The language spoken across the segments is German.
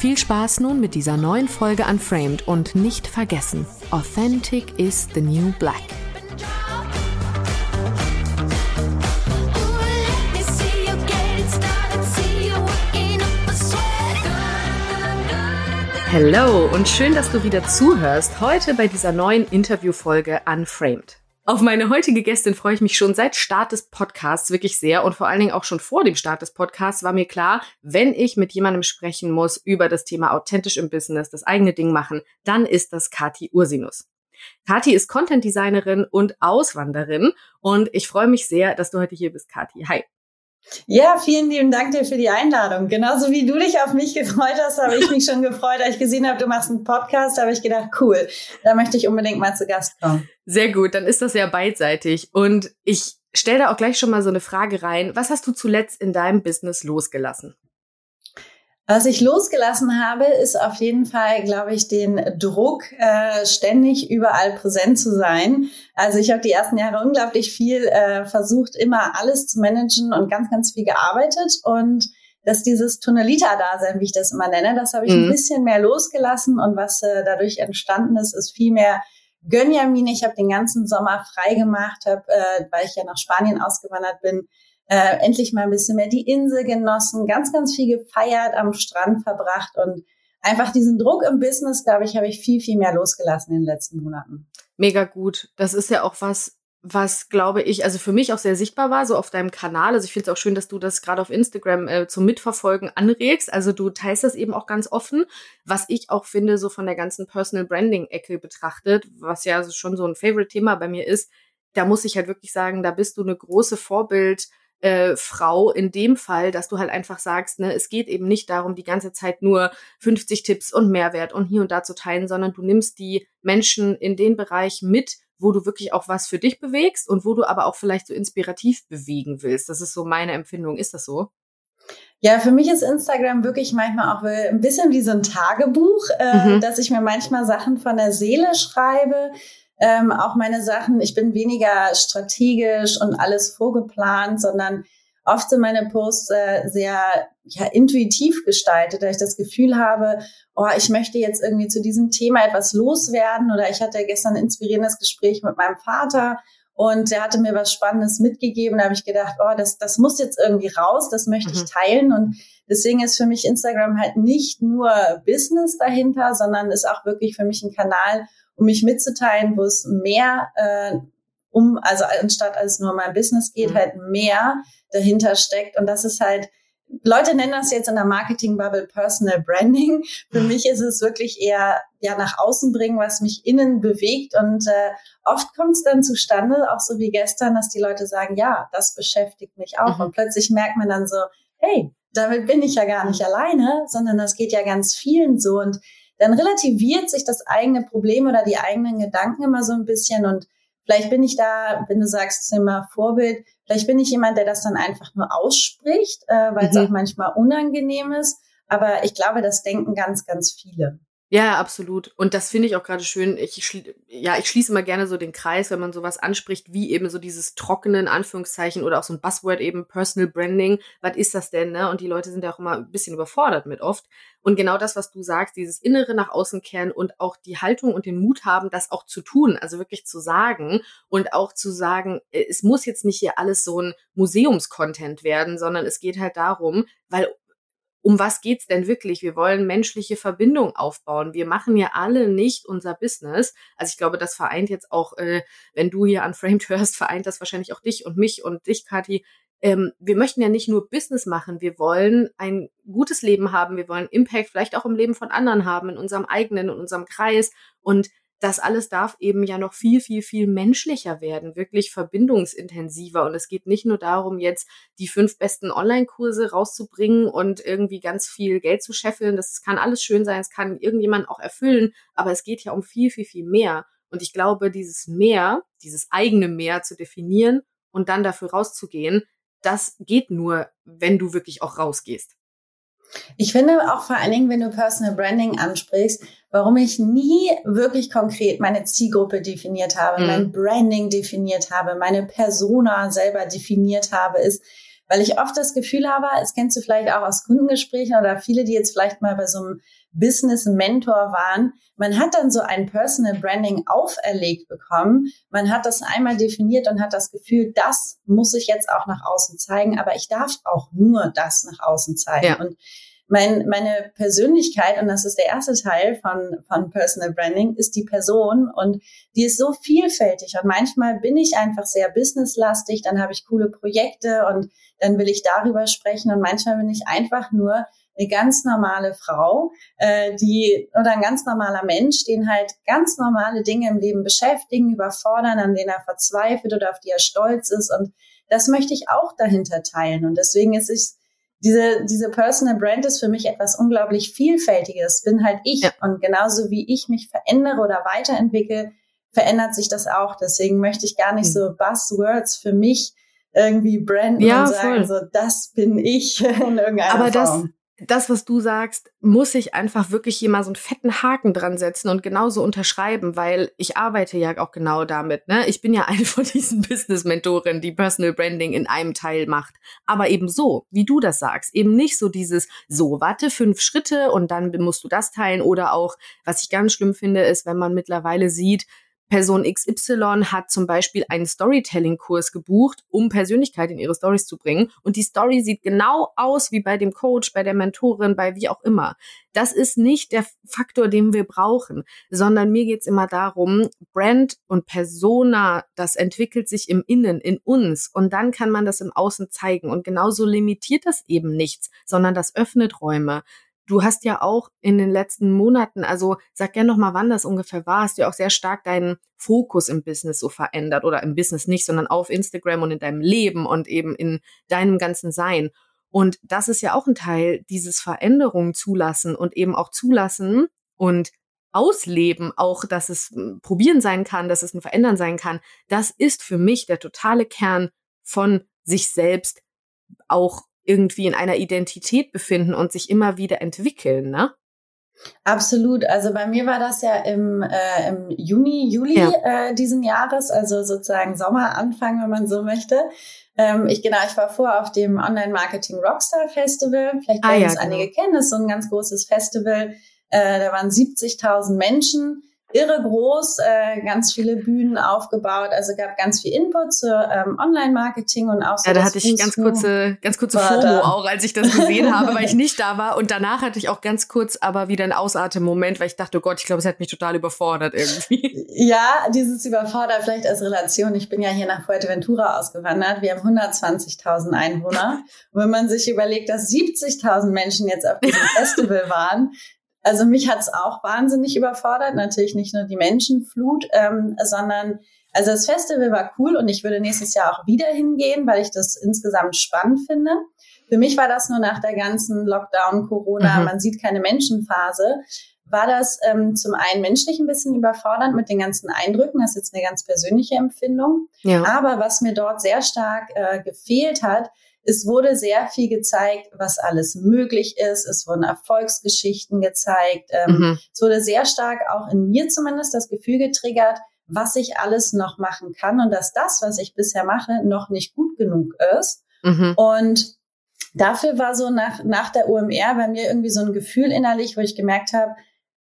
Viel Spaß nun mit dieser neuen Folge Unframed und nicht vergessen, Authentic is the new black. Hello und schön, dass du wieder zuhörst. Heute bei dieser neuen Interviewfolge Unframed. Auf meine heutige Gästin freue ich mich schon seit Start des Podcasts wirklich sehr und vor allen Dingen auch schon vor dem Start des Podcasts war mir klar, wenn ich mit jemandem sprechen muss über das Thema authentisch im Business, das eigene Ding machen, dann ist das Kati Ursinus. Kati ist Content Designerin und Auswanderin und ich freue mich sehr, dass du heute hier bist, Kati. Hi. Ja, vielen lieben Dank dir für die Einladung. Genauso wie du dich auf mich gefreut hast, habe ich mich schon gefreut, als ich gesehen habe, du machst einen Podcast, habe ich gedacht, cool, da möchte ich unbedingt mal zu Gast kommen. Sehr gut, dann ist das ja beidseitig. Und ich stelle da auch gleich schon mal so eine Frage rein. Was hast du zuletzt in deinem Business losgelassen? Was ich losgelassen habe, ist auf jeden Fall, glaube ich, den Druck, äh, ständig überall präsent zu sein. Also ich habe die ersten Jahre unglaublich viel äh, versucht, immer alles zu managen und ganz, ganz viel gearbeitet. Und dass dieses Tunnelita-Dasein, wie ich das immer nenne, das habe ich mhm. ein bisschen mehr losgelassen. Und was äh, dadurch entstanden ist, ist viel mehr Gönjamin. Ich habe den ganzen Sommer frei gemacht, hab, äh, weil ich ja nach Spanien ausgewandert bin, äh, endlich mal ein bisschen mehr die Insel genossen, ganz, ganz viel gefeiert, am Strand verbracht und einfach diesen Druck im Business, glaube ich, habe ich viel, viel mehr losgelassen in den letzten Monaten. Mega gut. Das ist ja auch was, was glaube ich, also für mich auch sehr sichtbar war, so auf deinem Kanal. Also ich finde es auch schön, dass du das gerade auf Instagram äh, zum Mitverfolgen anregst. Also du teilst das eben auch ganz offen, was ich auch finde, so von der ganzen Personal Branding-Ecke betrachtet, was ja schon so ein Favorite-Thema bei mir ist. Da muss ich halt wirklich sagen, da bist du eine große Vorbild- äh, Frau in dem Fall, dass du halt einfach sagst, ne, es geht eben nicht darum, die ganze Zeit nur 50 Tipps und Mehrwert und hier und da zu teilen, sondern du nimmst die Menschen in den Bereich mit, wo du wirklich auch was für dich bewegst und wo du aber auch vielleicht so inspirativ bewegen willst. Das ist so meine Empfindung. Ist das so? Ja, für mich ist Instagram wirklich manchmal auch ein bisschen wie so ein Tagebuch, äh, mhm. dass ich mir manchmal Sachen von der Seele schreibe, ähm, auch meine Sachen. Ich bin weniger strategisch und alles vorgeplant, sondern oft sind meine Posts äh, sehr ja, intuitiv gestaltet, da ich das Gefühl habe, oh, ich möchte jetzt irgendwie zu diesem Thema etwas loswerden oder ich hatte gestern ein inspirierendes Gespräch mit meinem Vater und der hatte mir was Spannendes mitgegeben. Da habe ich gedacht, oh, das, das muss jetzt irgendwie raus, das möchte mhm. ich teilen. Und deswegen ist für mich Instagram halt nicht nur Business dahinter, sondern ist auch wirklich für mich ein Kanal, um mich mitzuteilen, wo es mehr äh, um, also anstatt als nur mein Business geht, mhm. halt mehr dahinter steckt. Und das ist halt, Leute nennen das jetzt in der Marketing-Bubble Personal Branding. Für mich ist es wirklich eher ja nach außen bringen, was mich innen bewegt. Und äh, oft kommt es dann zustande, auch so wie gestern, dass die Leute sagen, ja, das beschäftigt mich auch. Mhm. Und plötzlich merkt man dann so, hey, damit bin ich ja gar nicht alleine, sondern das geht ja ganz vielen so. Und dann relativiert sich das eigene Problem oder die eigenen Gedanken immer so ein bisschen und vielleicht bin ich da, wenn du sagst, Thema Vorbild, vielleicht bin ich jemand, der das dann einfach nur ausspricht, äh, weil mhm. es auch manchmal unangenehm ist. Aber ich glaube, das denken ganz, ganz viele. Ja, absolut. Und das finde ich auch gerade schön. Ich, ja, ich schließe immer gerne so den Kreis, wenn man sowas anspricht, wie eben so dieses trockenen Anführungszeichen oder auch so ein Buzzword eben Personal Branding. Was ist das denn? Ne? Und die Leute sind ja auch immer ein bisschen überfordert mit oft. Und genau das, was du sagst, dieses Innere nach außen kehren und auch die Haltung und den Mut haben, das auch zu tun, also wirklich zu sagen und auch zu sagen, äh, es muss jetzt nicht hier alles so ein Museumskontent werden, sondern es geht halt darum, weil um was geht's denn wirklich? Wir wollen menschliche Verbindung aufbauen. Wir machen ja alle nicht unser Business. Also ich glaube, das vereint jetzt auch, äh, wenn du hier an Framed hörst, vereint das wahrscheinlich auch dich und mich und dich, Kathi. Ähm, wir möchten ja nicht nur Business machen. Wir wollen ein gutes Leben haben. Wir wollen Impact vielleicht auch im Leben von anderen haben, in unserem eigenen, in unserem Kreis. Und das alles darf eben ja noch viel, viel, viel menschlicher werden, wirklich verbindungsintensiver. Und es geht nicht nur darum, jetzt die fünf besten Online-Kurse rauszubringen und irgendwie ganz viel Geld zu scheffeln. Das kann alles schön sein, es kann irgendjemand auch erfüllen, aber es geht ja um viel, viel, viel mehr. Und ich glaube, dieses Mehr, dieses eigene Mehr zu definieren und dann dafür rauszugehen, das geht nur, wenn du wirklich auch rausgehst. Ich finde auch vor allen Dingen, wenn du Personal Branding ansprichst, warum ich nie wirklich konkret meine Zielgruppe definiert habe, mhm. mein Branding definiert habe, meine Persona selber definiert habe, ist, weil ich oft das Gefühl habe, es kennst du vielleicht auch aus Kundengesprächen oder viele, die jetzt vielleicht mal bei so einem Business Mentor waren, man hat dann so ein Personal Branding auferlegt bekommen. Man hat das einmal definiert und hat das Gefühl, das muss ich jetzt auch nach außen zeigen, aber ich darf auch nur das nach außen zeigen. Ja. Und mein, meine Persönlichkeit, und das ist der erste Teil von, von Personal Branding, ist die Person und die ist so vielfältig. Und manchmal bin ich einfach sehr businesslastig, dann habe ich coole Projekte und dann will ich darüber sprechen. Und manchmal bin ich einfach nur eine ganz normale Frau, äh, die oder ein ganz normaler Mensch, den halt ganz normale Dinge im Leben beschäftigen, überfordern, an denen er verzweifelt oder auf die er stolz ist. Und das möchte ich auch dahinter teilen. Und deswegen ist es diese, diese Personal Brand ist für mich etwas unglaublich Vielfältiges. Bin halt ich. Ja. Und genauso wie ich mich verändere oder weiterentwickle, verändert sich das auch. Deswegen möchte ich gar nicht mhm. so Buzzwords für mich irgendwie branden ja, und sagen, voll. so, das bin ich in irgendeiner Aber Form. Das das, was du sagst, muss ich einfach wirklich hier mal so einen fetten Haken dran setzen und genauso unterschreiben, weil ich arbeite ja auch genau damit. Ne? Ich bin ja eine von diesen Business-Mentoren, die Personal Branding in einem Teil macht. Aber eben so, wie du das sagst. Eben nicht so dieses, so, warte, fünf Schritte und dann musst du das teilen. Oder auch, was ich ganz schlimm finde, ist, wenn man mittlerweile sieht, Person XY hat zum Beispiel einen Storytelling-Kurs gebucht, um Persönlichkeit in ihre Stories zu bringen. Und die Story sieht genau aus wie bei dem Coach, bei der Mentorin, bei wie auch immer. Das ist nicht der Faktor, den wir brauchen, sondern mir geht's immer darum, Brand und Persona, das entwickelt sich im Innen, in uns. Und dann kann man das im Außen zeigen. Und genauso limitiert das eben nichts, sondern das öffnet Räume. Du hast ja auch in den letzten Monaten, also sag gerne noch mal, wann das ungefähr war, hast du ja auch sehr stark deinen Fokus im Business so verändert oder im Business nicht, sondern auf Instagram und in deinem Leben und eben in deinem ganzen Sein. Und das ist ja auch ein Teil dieses Veränderungen zulassen und eben auch zulassen und ausleben, auch dass es hm, probieren sein kann, dass es ein Verändern sein kann. Das ist für mich der totale Kern von sich selbst auch irgendwie in einer Identität befinden und sich immer wieder entwickeln, ne? Absolut. Also bei mir war das ja im, äh, im Juni, Juli ja. äh, diesen Jahres, also sozusagen Sommeranfang, wenn man so möchte. Ähm, ich genau, ich war vor auf dem Online Marketing Rockstar Festival. Vielleicht ah werden ah, ja, es genau. einige kennen. Das ist so ein ganz großes Festival. Äh, da waren 70.000 Menschen irre groß, äh, ganz viele Bühnen aufgebaut. Also gab ganz viel Input zu ähm, Online-Marketing und auch so. Ja, da hatte ich ganz kurze, ganz kurze FOMO auch, als ich das gesehen habe, weil ich nicht da war. Und danach hatte ich auch ganz kurz aber wieder einen Ausatmen-Moment, weil ich dachte, oh Gott, ich glaube, es hat mich total überfordert irgendwie. Ja, dieses Überfordert vielleicht als Relation. Ich bin ja hier nach Fuerteventura ausgewandert. Wir haben 120.000 Einwohner. Und wenn man sich überlegt, dass 70.000 Menschen jetzt auf diesem Festival waren, also mich hat es auch wahnsinnig überfordert. Natürlich nicht nur die Menschenflut, ähm, sondern also das Festival war cool und ich würde nächstes Jahr auch wieder hingehen, weil ich das insgesamt spannend finde. Für mich war das nur nach der ganzen Lockdown, Corona, mhm. man sieht keine Menschenphase, war das ähm, zum einen menschlich ein bisschen überfordernd mit den ganzen Eindrücken. Das ist jetzt eine ganz persönliche Empfindung. Ja. Aber was mir dort sehr stark äh, gefehlt hat, es wurde sehr viel gezeigt, was alles möglich ist. Es wurden Erfolgsgeschichten gezeigt. Ähm, mhm. Es wurde sehr stark auch in mir zumindest das Gefühl getriggert, was ich alles noch machen kann und dass das, was ich bisher mache, noch nicht gut genug ist. Mhm. Und dafür war so nach, nach der OMR bei mir irgendwie so ein Gefühl innerlich, wo ich gemerkt habe,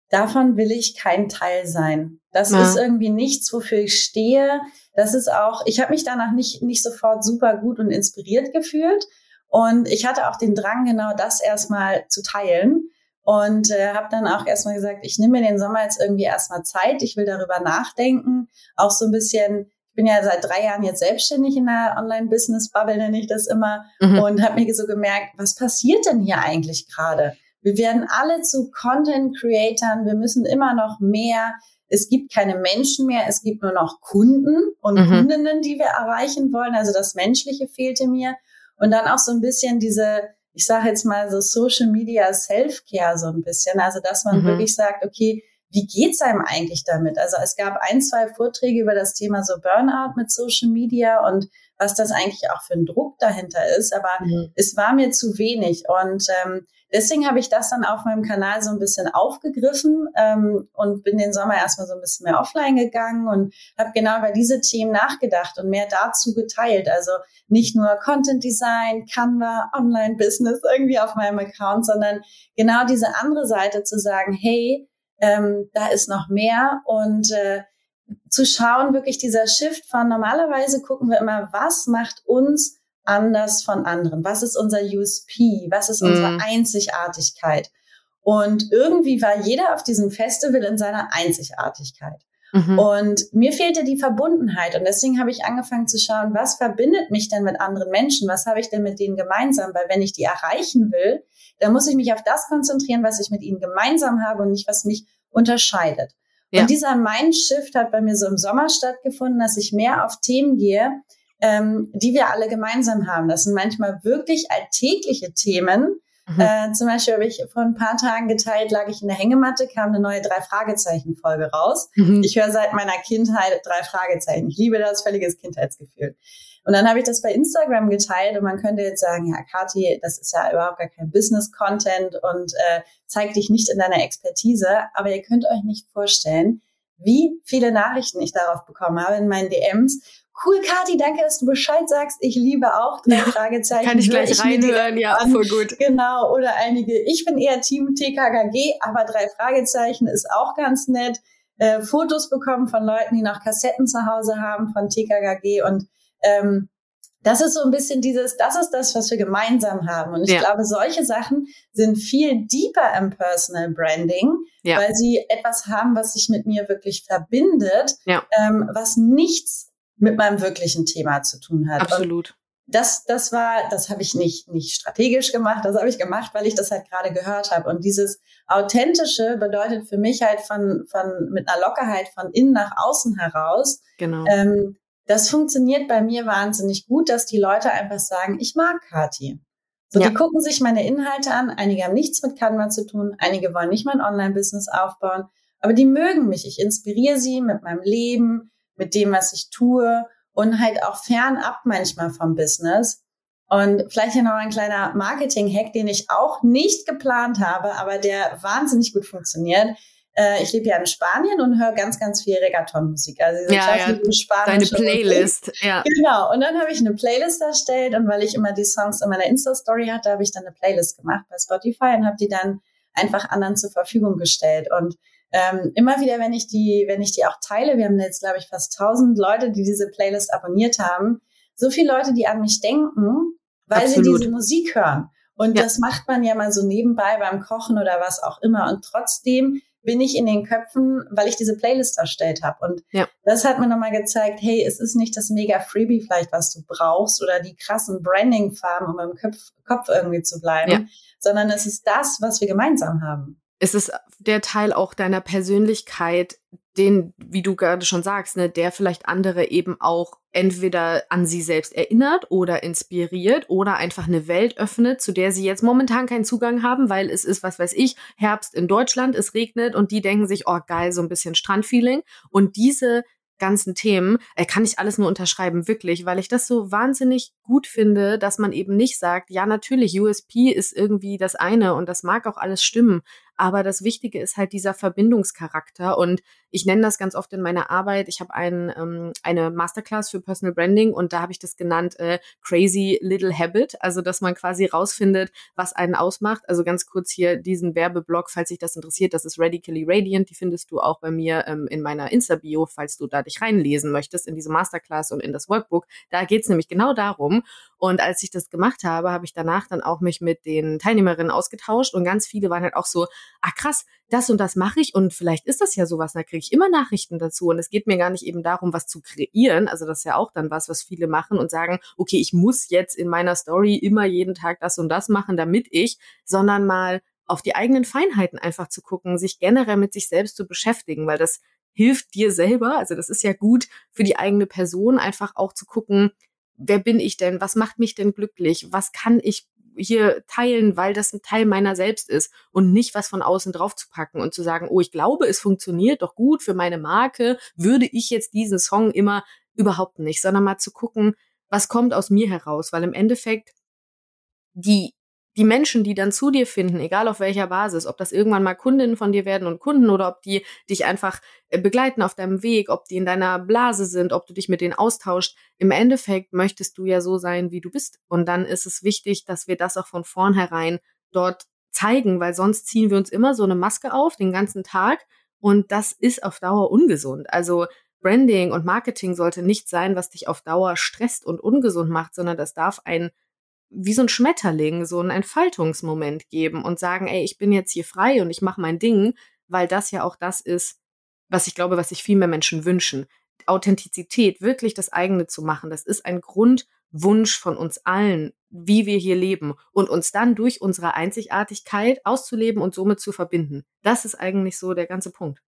davon will ich kein Teil sein. Das ja. ist irgendwie nichts, wofür ich stehe. Das ist auch, ich habe mich danach nicht, nicht sofort super gut und inspiriert gefühlt. Und ich hatte auch den Drang, genau das erstmal zu teilen. Und äh, habe dann auch erstmal gesagt, ich nehme mir den Sommer jetzt irgendwie erstmal Zeit. Ich will darüber nachdenken. Auch so ein bisschen, ich bin ja seit drei Jahren jetzt selbstständig in der Online-Business-Bubble, nenne ich das immer. Mhm. Und habe mir so gemerkt, was passiert denn hier eigentlich gerade? Wir werden alle zu Content-Creatern. Wir müssen immer noch mehr es gibt keine Menschen mehr, es gibt nur noch Kunden und mhm. Kundinnen, die wir erreichen wollen. Also das Menschliche fehlte mir. Und dann auch so ein bisschen diese, ich sage jetzt mal so Social Media Self-Care so ein bisschen. Also dass man mhm. wirklich sagt, okay, wie geht's einem eigentlich damit? Also es gab ein, zwei Vorträge über das Thema so Burnout mit Social Media und was das eigentlich auch für ein Druck dahinter ist, aber mhm. es war mir zu wenig und ähm, deswegen habe ich das dann auf meinem Kanal so ein bisschen aufgegriffen ähm, und bin den Sommer erstmal so ein bisschen mehr offline gegangen und habe genau über diese Themen nachgedacht und mehr dazu geteilt. Also nicht nur Content Design, Canva, Online Business irgendwie auf meinem Account, sondern genau diese andere Seite zu sagen, hey, ähm, da ist noch mehr und äh, zu schauen, wirklich dieser Shift von normalerweise gucken wir immer, was macht uns anders von anderen? Was ist unser USP? Was ist unsere mm. Einzigartigkeit? Und irgendwie war jeder auf diesem Festival in seiner Einzigartigkeit. Mhm. Und mir fehlte die Verbundenheit. Und deswegen habe ich angefangen zu schauen, was verbindet mich denn mit anderen Menschen? Was habe ich denn mit denen gemeinsam? Weil wenn ich die erreichen will, dann muss ich mich auf das konzentrieren, was ich mit ihnen gemeinsam habe und nicht, was mich unterscheidet. Ja. Und dieser Mindshift hat bei mir so im Sommer stattgefunden, dass ich mehr auf Themen gehe, ähm, die wir alle gemeinsam haben. Das sind manchmal wirklich alltägliche Themen. Mhm. Äh, zum Beispiel habe ich vor ein paar Tagen geteilt, lag ich in der Hängematte, kam eine neue Drei-Fragezeichen-Folge raus. Mhm. Ich höre seit meiner Kindheit drei Fragezeichen. Ich liebe das, völliges Kindheitsgefühl. Und dann habe ich das bei Instagram geteilt und man könnte jetzt sagen, ja, Kathi, das ist ja überhaupt gar kein Business-Content und äh, zeigt dich nicht in deiner Expertise. Aber ihr könnt euch nicht vorstellen, wie viele Nachrichten ich darauf bekommen habe in meinen DMs cool, Kati, danke, dass du Bescheid sagst. Ich liebe auch drei ja, Fragezeichen. Kann ich gleich ich reinhören, ja, voll gut. Genau, oder einige, ich bin eher Team TKKG, aber drei Fragezeichen ist auch ganz nett. Äh, Fotos bekommen von Leuten, die noch Kassetten zu Hause haben von TKKG und ähm, das ist so ein bisschen dieses, das ist das, was wir gemeinsam haben. Und ich ja. glaube, solche Sachen sind viel deeper im Personal Branding, ja. weil sie etwas haben, was sich mit mir wirklich verbindet, ja. ähm, was nichts mit meinem wirklichen Thema zu tun hat. Absolut. Und das, das war, das habe ich nicht, nicht strategisch gemacht, das habe ich gemacht, weil ich das halt gerade gehört habe. Und dieses Authentische bedeutet für mich halt von, von mit einer Lockerheit von innen nach außen heraus. Genau. Ähm, das funktioniert bei mir wahnsinnig gut, dass die Leute einfach sagen, ich mag Kati. So, ja. die gucken sich meine Inhalte an. Einige haben nichts mit Canva zu tun. Einige wollen nicht mein Online-Business aufbauen. Aber die mögen mich. Ich inspiriere sie mit meinem Leben, mit dem, was ich tue und halt auch fernab manchmal vom Business. Und vielleicht hier noch ein kleiner Marketing-Hack, den ich auch nicht geplant habe, aber der wahnsinnig gut funktioniert. Äh, ich lebe ja in Spanien und höre ganz, ganz viel Reggaeton-Musik. Also diese ja, ja. Deine Playlist, Musik. ja. Genau. Und dann habe ich eine Playlist erstellt und weil ich immer die Songs in meiner Insta-Story hatte, habe ich dann eine Playlist gemacht bei Spotify und habe die dann einfach anderen zur Verfügung gestellt. Und ähm, immer wieder, wenn ich die, wenn ich die auch teile, wir haben jetzt, glaube ich, fast 1000 Leute, die diese Playlist abonniert haben, so viele Leute, die an mich denken, weil Absolut. sie diese Musik hören. Und ja. das macht man ja mal so nebenbei beim Kochen oder was auch immer. Und trotzdem bin ich in den Köpfen, weil ich diese Playlist erstellt habe. Und ja. das hat mir nochmal gezeigt, hey, es ist nicht das mega Freebie vielleicht, was du brauchst oder die krassen Branding-Farben, um im Kopf, Kopf irgendwie zu bleiben, ja. sondern es ist das, was wir gemeinsam haben ist es der Teil auch deiner Persönlichkeit, den, wie du gerade schon sagst, ne, der vielleicht andere eben auch entweder an sie selbst erinnert oder inspiriert oder einfach eine Welt öffnet, zu der sie jetzt momentan keinen Zugang haben, weil es ist, was weiß ich, Herbst in Deutschland, es regnet und die denken sich, oh geil, so ein bisschen Strandfeeling. Und diese ganzen Themen, äh, kann ich alles nur unterschreiben, wirklich, weil ich das so wahnsinnig gut finde, dass man eben nicht sagt, ja, natürlich, USP ist irgendwie das eine und das mag auch alles stimmen, aber das Wichtige ist halt dieser Verbindungscharakter. Und ich nenne das ganz oft in meiner Arbeit. Ich habe ein, ähm, eine Masterclass für Personal Branding und da habe ich das genannt äh, Crazy Little Habit. Also, dass man quasi rausfindet, was einen ausmacht. Also ganz kurz hier diesen Werbeblock, falls sich das interessiert. Das ist Radically Radiant. Die findest du auch bei mir ähm, in meiner Insta-Bio, falls du da dich reinlesen möchtest in diese Masterclass und in das Workbook. Da geht es nämlich genau darum. Und als ich das gemacht habe, habe ich danach dann auch mich mit den Teilnehmerinnen ausgetauscht und ganz viele waren halt auch so, ah krass, das und das mache ich und vielleicht ist das ja sowas, da kriege ich immer Nachrichten dazu. Und es geht mir gar nicht eben darum, was zu kreieren, also das ist ja auch dann was, was viele machen und sagen, okay, ich muss jetzt in meiner Story immer jeden Tag das und das machen, damit ich, sondern mal auf die eigenen Feinheiten einfach zu gucken, sich generell mit sich selbst zu beschäftigen, weil das hilft dir selber, also das ist ja gut für die eigene Person, einfach auch zu gucken, wer bin ich denn? Was macht mich denn glücklich? Was kann ich hier teilen, weil das ein Teil meiner selbst ist und nicht was von außen drauf zu packen und zu sagen, oh, ich glaube, es funktioniert doch gut für meine Marke, würde ich jetzt diesen Song immer überhaupt nicht, sondern mal zu gucken, was kommt aus mir heraus, weil im Endeffekt die die Menschen, die dann zu dir finden, egal auf welcher Basis, ob das irgendwann mal Kundinnen von dir werden und Kunden oder ob die dich einfach äh, begleiten auf deinem Weg, ob die in deiner Blase sind, ob du dich mit denen austauscht, im Endeffekt möchtest du ja so sein, wie du bist. Und dann ist es wichtig, dass wir das auch von vornherein dort zeigen, weil sonst ziehen wir uns immer so eine Maske auf den ganzen Tag und das ist auf Dauer ungesund. Also Branding und Marketing sollte nicht sein, was dich auf Dauer stresst und ungesund macht, sondern das darf ein wie so ein Schmetterling so einen Entfaltungsmoment geben und sagen, ey, ich bin jetzt hier frei und ich mache mein Ding, weil das ja auch das ist, was ich glaube, was sich viel mehr Menschen wünschen. Authentizität, wirklich das eigene zu machen, das ist ein Grundwunsch von uns allen, wie wir hier leben und uns dann durch unsere Einzigartigkeit auszuleben und somit zu verbinden. Das ist eigentlich so der ganze Punkt.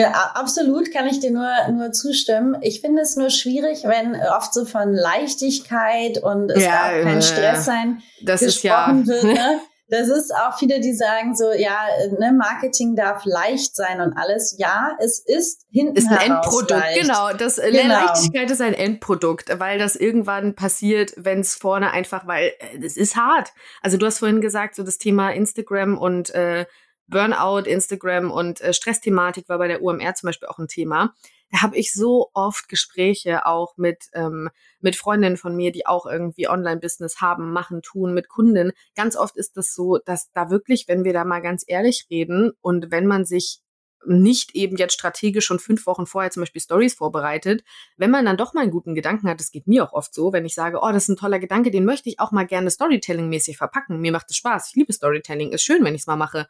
Ja, absolut kann ich dir nur, nur zustimmen. Ich finde es nur schwierig, wenn oft so von Leichtigkeit und es ja, darf kein Stress sein das gesprochen ist ja. wird. Ne? Das ist auch viele, die sagen so, ja, ne, Marketing darf leicht sein und alles. Ja, es ist hinten ist ein Endprodukt, leicht. genau. Das äh, genau. Leichtigkeit ist ein Endprodukt, weil das irgendwann passiert, wenn es vorne einfach, weil es ist hart. Also du hast vorhin gesagt, so das Thema Instagram und äh, Burnout, Instagram und äh, Stressthematik war bei der UMR zum Beispiel auch ein Thema. Da habe ich so oft Gespräche auch mit, ähm, mit Freundinnen von mir, die auch irgendwie Online-Business haben, machen, tun, mit Kunden. Ganz oft ist das so, dass da wirklich, wenn wir da mal ganz ehrlich reden und wenn man sich nicht eben jetzt strategisch schon fünf Wochen vorher zum Beispiel Stories vorbereitet, wenn man dann doch mal einen guten Gedanken hat, das geht mir auch oft so, wenn ich sage, oh, das ist ein toller Gedanke, den möchte ich auch mal gerne Storytelling-mäßig verpacken. Mir macht es Spaß. Ich liebe Storytelling. Ist schön, wenn ich es mal mache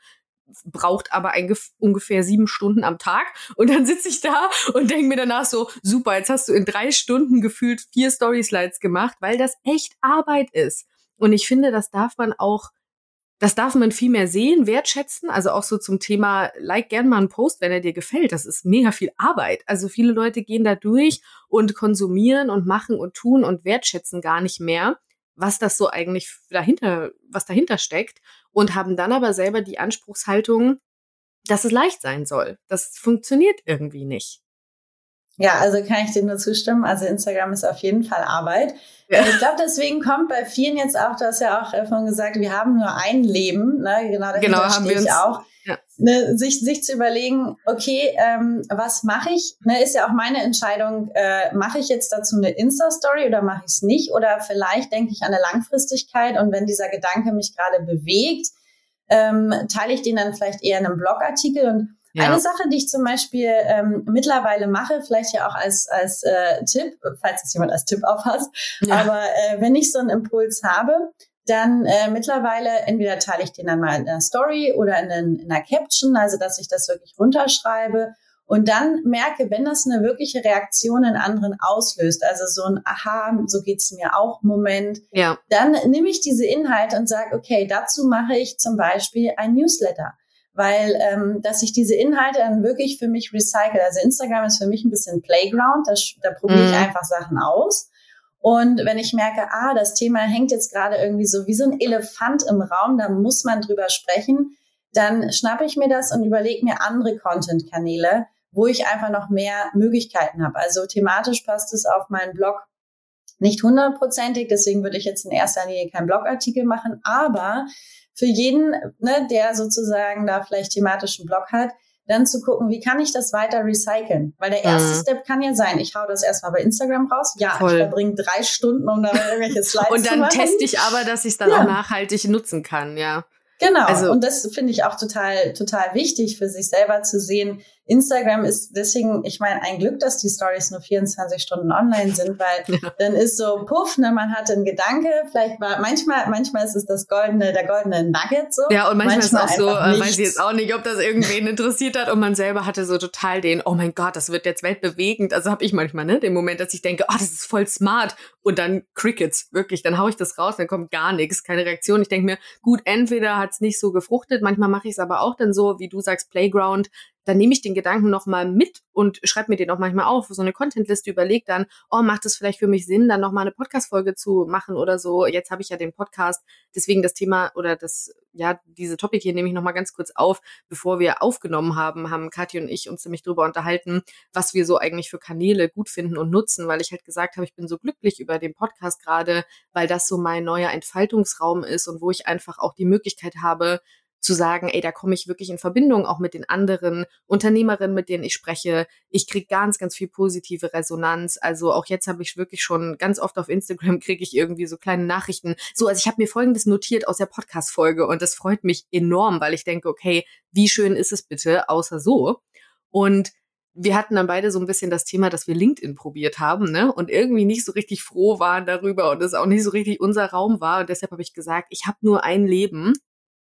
braucht aber ein, ungefähr sieben Stunden am Tag. Und dann sitze ich da und denke mir danach so, super, jetzt hast du in drei Stunden gefühlt vier Story-Slides gemacht, weil das echt Arbeit ist. Und ich finde, das darf man auch, das darf man viel mehr sehen, wertschätzen. Also auch so zum Thema, like gern mal einen Post, wenn er dir gefällt. Das ist mega viel Arbeit. Also viele Leute gehen da durch und konsumieren und machen und tun und wertschätzen gar nicht mehr was das so eigentlich dahinter, was dahinter steckt und haben dann aber selber die Anspruchshaltung, dass es leicht sein soll. Das funktioniert irgendwie nicht. Ja, also kann ich dir nur zustimmen. Also Instagram ist auf jeden Fall Arbeit. Ja. Ich glaube, deswegen kommt bei vielen jetzt auch, du hast ja auch vorhin gesagt, wir haben nur ein Leben. Ne? Genau, genau haben wir uns, auch. Ja. Ne, sich, sich zu überlegen, okay, ähm, was mache ich? Ne, ist ja auch meine Entscheidung, äh, mache ich jetzt dazu eine Insta-Story oder mache ich es nicht? Oder vielleicht denke ich an eine Langfristigkeit und wenn dieser Gedanke mich gerade bewegt, ähm, teile ich den dann vielleicht eher in einem Blogartikel und ja. Eine Sache, die ich zum Beispiel ähm, mittlerweile mache, vielleicht ja auch als, als äh, Tipp, falls es jemand als Tipp aufhast, ja. aber äh, wenn ich so einen Impuls habe, dann äh, mittlerweile entweder teile ich den dann mal in einer Story oder in, in einer Caption, also dass ich das wirklich runterschreibe und dann merke, wenn das eine wirkliche Reaktion in anderen auslöst, also so ein Aha, so geht's mir auch Moment, ja. dann nehme ich diese Inhalte und sage, okay, dazu mache ich zum Beispiel ein Newsletter weil ähm, dass ich diese Inhalte dann wirklich für mich recycle. Also Instagram ist für mich ein bisschen Playground, da, da probiere ich mhm. einfach Sachen aus. Und wenn ich merke, ah, das Thema hängt jetzt gerade irgendwie so wie so ein Elefant im Raum, da muss man drüber sprechen, dann schnappe ich mir das und überlege mir andere Content-Kanäle, wo ich einfach noch mehr Möglichkeiten habe. Also thematisch passt es auf meinen Blog nicht hundertprozentig, deswegen würde ich jetzt in erster Linie keinen Blogartikel machen, aber für jeden, ne, der sozusagen da vielleicht thematischen Blog hat, dann zu gucken, wie kann ich das weiter recyceln? Weil der erste mhm. Step kann ja sein, ich hau das erstmal bei Instagram raus. Ja, Voll. ich verbringe drei Stunden, um da irgendwelche Slides zu machen. Und dann teste ich aber, dass ich es dann ja. auch nachhaltig nutzen kann, ja. Genau. Also, und das finde ich auch total, total wichtig für sich selber zu sehen, Instagram ist deswegen, ich meine, ein Glück, dass die Stories nur 24 Stunden online sind, weil ja. dann ist so, puff, ne, man hatte einen Gedanke, vielleicht war, manchmal, manchmal ist es das goldene, der goldene Nugget so. Ja, und manchmal, manchmal ist es auch so, äh, weiß ich jetzt auch nicht, ob das irgendwen interessiert hat und man selber hatte so total den, oh mein Gott, das wird jetzt weltbewegend. Also habe ich manchmal, ne, den Moment, dass ich denke, oh, das ist voll smart und dann Crickets, wirklich, dann hau ich das raus, dann kommt gar nichts, keine Reaktion. Ich denke mir, gut, entweder hat es nicht so gefruchtet, manchmal mache ich es aber auch dann so, wie du sagst, Playground, dann nehme ich den Gedanken nochmal mit und schreibe mir den auch manchmal auf. So eine Contentliste überlegt dann, oh, macht es vielleicht für mich Sinn, dann nochmal eine Podcast-Folge zu machen oder so. Jetzt habe ich ja den Podcast, deswegen das Thema oder das, ja, diese Topic hier nehme ich nochmal ganz kurz auf. Bevor wir aufgenommen haben, haben Kathi und ich uns nämlich drüber unterhalten, was wir so eigentlich für Kanäle gut finden und nutzen, weil ich halt gesagt habe, ich bin so glücklich über den Podcast gerade, weil das so mein neuer Entfaltungsraum ist und wo ich einfach auch die Möglichkeit habe, zu sagen, ey, da komme ich wirklich in Verbindung auch mit den anderen Unternehmerinnen, mit denen ich spreche. Ich kriege ganz, ganz viel positive Resonanz. Also auch jetzt habe ich wirklich schon ganz oft auf Instagram kriege ich irgendwie so kleine Nachrichten. So, also ich habe mir Folgendes notiert aus der Podcast-Folge und das freut mich enorm, weil ich denke, okay, wie schön ist es bitte, außer so. Und wir hatten dann beide so ein bisschen das Thema, dass wir LinkedIn probiert haben, ne? Und irgendwie nicht so richtig froh waren darüber und es auch nicht so richtig unser Raum war. Und deshalb habe ich gesagt, ich habe nur ein Leben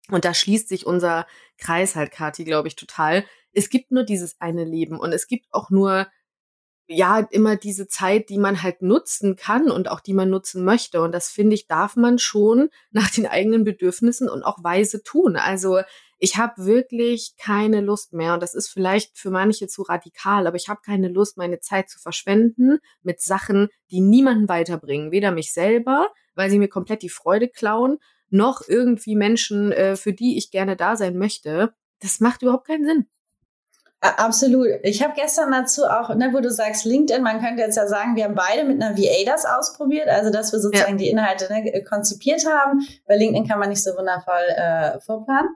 und da schließt sich unser Kreis halt, Kati, glaube ich, total. Es gibt nur dieses eine Leben und es gibt auch nur, ja, immer diese Zeit, die man halt nutzen kann und auch die man nutzen möchte. Und das finde ich, darf man schon nach den eigenen Bedürfnissen und auch weise tun. Also ich habe wirklich keine Lust mehr und das ist vielleicht für manche zu radikal, aber ich habe keine Lust, meine Zeit zu verschwenden mit Sachen, die niemanden weiterbringen, weder mich selber, weil sie mir komplett die Freude klauen, noch irgendwie Menschen, äh, für die ich gerne da sein möchte. Das macht überhaupt keinen Sinn. Absolut. Ich habe gestern dazu auch, ne, wo du sagst LinkedIn, man könnte jetzt ja sagen, wir haben beide mit einer VA das ausprobiert, also dass wir sozusagen ja. die Inhalte ne, konzipiert haben. Bei LinkedIn kann man nicht so wundervoll äh, vorplanen.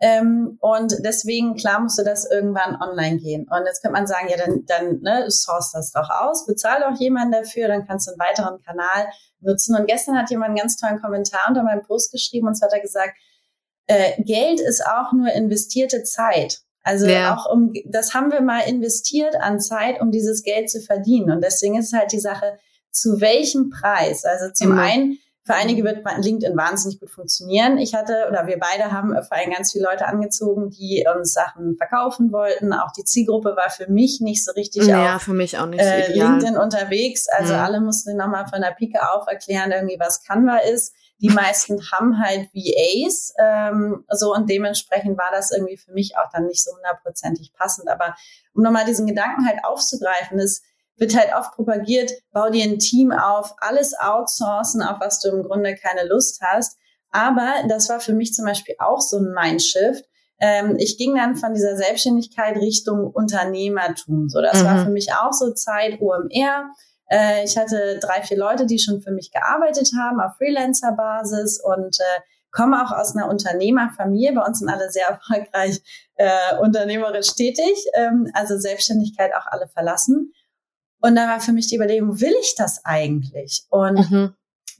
Ähm, und deswegen, klar, musste das irgendwann online gehen. Und jetzt könnte man sagen, ja, dann, dann ne, source das doch aus, bezahl doch jemanden dafür, dann kannst du einen weiteren Kanal nutzen. Und gestern hat jemand einen ganz tollen Kommentar unter meinem Post geschrieben und zwar hat er gesagt, äh, Geld ist auch nur investierte Zeit. Also ja. auch um, das haben wir mal investiert an Zeit, um dieses Geld zu verdienen. Und deswegen ist halt die Sache, zu welchem Preis? Also zum Immer. einen, für einige wird LinkedIn wahnsinnig gut funktionieren. Ich hatte, oder wir beide haben vor allem ganz viele Leute angezogen, die uns Sachen verkaufen wollten. Auch die Zielgruppe war für mich nicht so richtig ja, auf, für mich auch nicht so äh, LinkedIn unterwegs. Also mhm. alle mussten nochmal von der Pike auf erklären, irgendwie was Canva ist. Die meisten haben halt VAs, ähm, so und dementsprechend war das irgendwie für mich auch dann nicht so hundertprozentig passend. Aber um nochmal diesen Gedanken halt aufzugreifen, ist, wird halt oft propagiert, bau dir ein Team auf, alles outsourcen, auf was du im Grunde keine Lust hast. Aber das war für mich zum Beispiel auch so ein Mindshift. Ähm, ich ging dann von dieser Selbstständigkeit Richtung Unternehmertum. So, das mhm. war für mich auch so Zeit OMR. Äh, ich hatte drei, vier Leute, die schon für mich gearbeitet haben auf Freelancer-Basis und äh, komme auch aus einer Unternehmerfamilie. Bei uns sind alle sehr erfolgreich äh, unternehmerisch tätig, ähm, also Selbstständigkeit auch alle verlassen. Und da war für mich die Überlegung, will ich das eigentlich? Und mhm.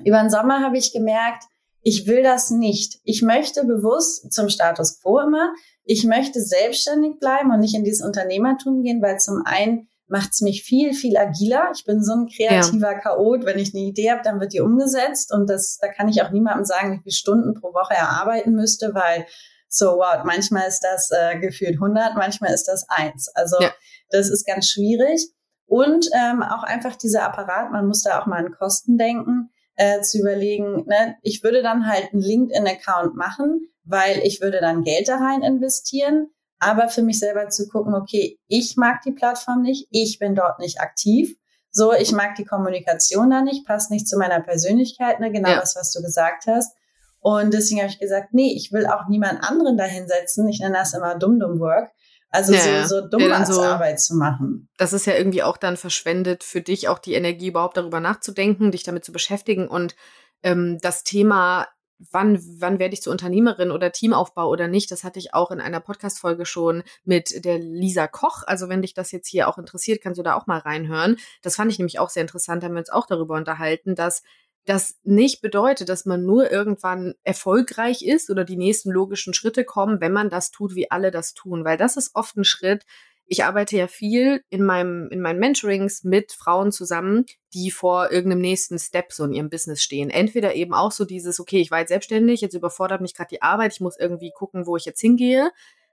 über den Sommer habe ich gemerkt, ich will das nicht. Ich möchte bewusst zum Status quo immer. Ich möchte selbstständig bleiben und nicht in dieses Unternehmertum gehen, weil zum einen macht es mich viel, viel agiler. Ich bin so ein kreativer ja. Chaot. Wenn ich eine Idee habe, dann wird die umgesetzt. Und das, da kann ich auch niemandem sagen, wie viele Stunden pro Woche er arbeiten müsste, weil so wow, manchmal ist das äh, gefühlt 100, manchmal ist das eins. Also ja. das ist ganz schwierig. Und ähm, auch einfach dieser Apparat, man muss da auch mal an Kosten denken, äh, zu überlegen, ne, ich würde dann halt einen LinkedIn-Account machen, weil ich würde dann Geld da rein investieren aber für mich selber zu gucken, okay, ich mag die Plattform nicht, ich bin dort nicht aktiv. So, ich mag die Kommunikation da nicht, passt nicht zu meiner Persönlichkeit, ne? genau ja. das, was du gesagt hast. Und deswegen habe ich gesagt, nee, ich will auch niemand anderen da hinsetzen. Ich nenne das immer Dumm-Dumm-Work. Also ja, so, so Dummheitsarbeit so, zu machen. Das ist ja irgendwie auch dann verschwendet für dich, auch die Energie überhaupt darüber nachzudenken, dich damit zu beschäftigen und ähm, das Thema wann, wann werde ich zur Unternehmerin oder Teamaufbau oder nicht, das hatte ich auch in einer Podcast-Folge schon mit der Lisa Koch. Also wenn dich das jetzt hier auch interessiert, kannst du da auch mal reinhören. Das fand ich nämlich auch sehr interessant, da haben wir uns auch darüber unterhalten, dass das nicht bedeutet, dass man nur irgendwann erfolgreich ist oder die nächsten logischen Schritte kommen, wenn man das tut, wie alle das tun. Weil das ist oft ein Schritt, ich arbeite ja viel in meinem, in meinen Mentorings mit Frauen zusammen, die vor irgendeinem nächsten Step so in ihrem Business stehen. Entweder eben auch so dieses, okay, ich war jetzt selbstständig, jetzt überfordert mich gerade die Arbeit, ich muss irgendwie gucken, wo ich jetzt hingehe.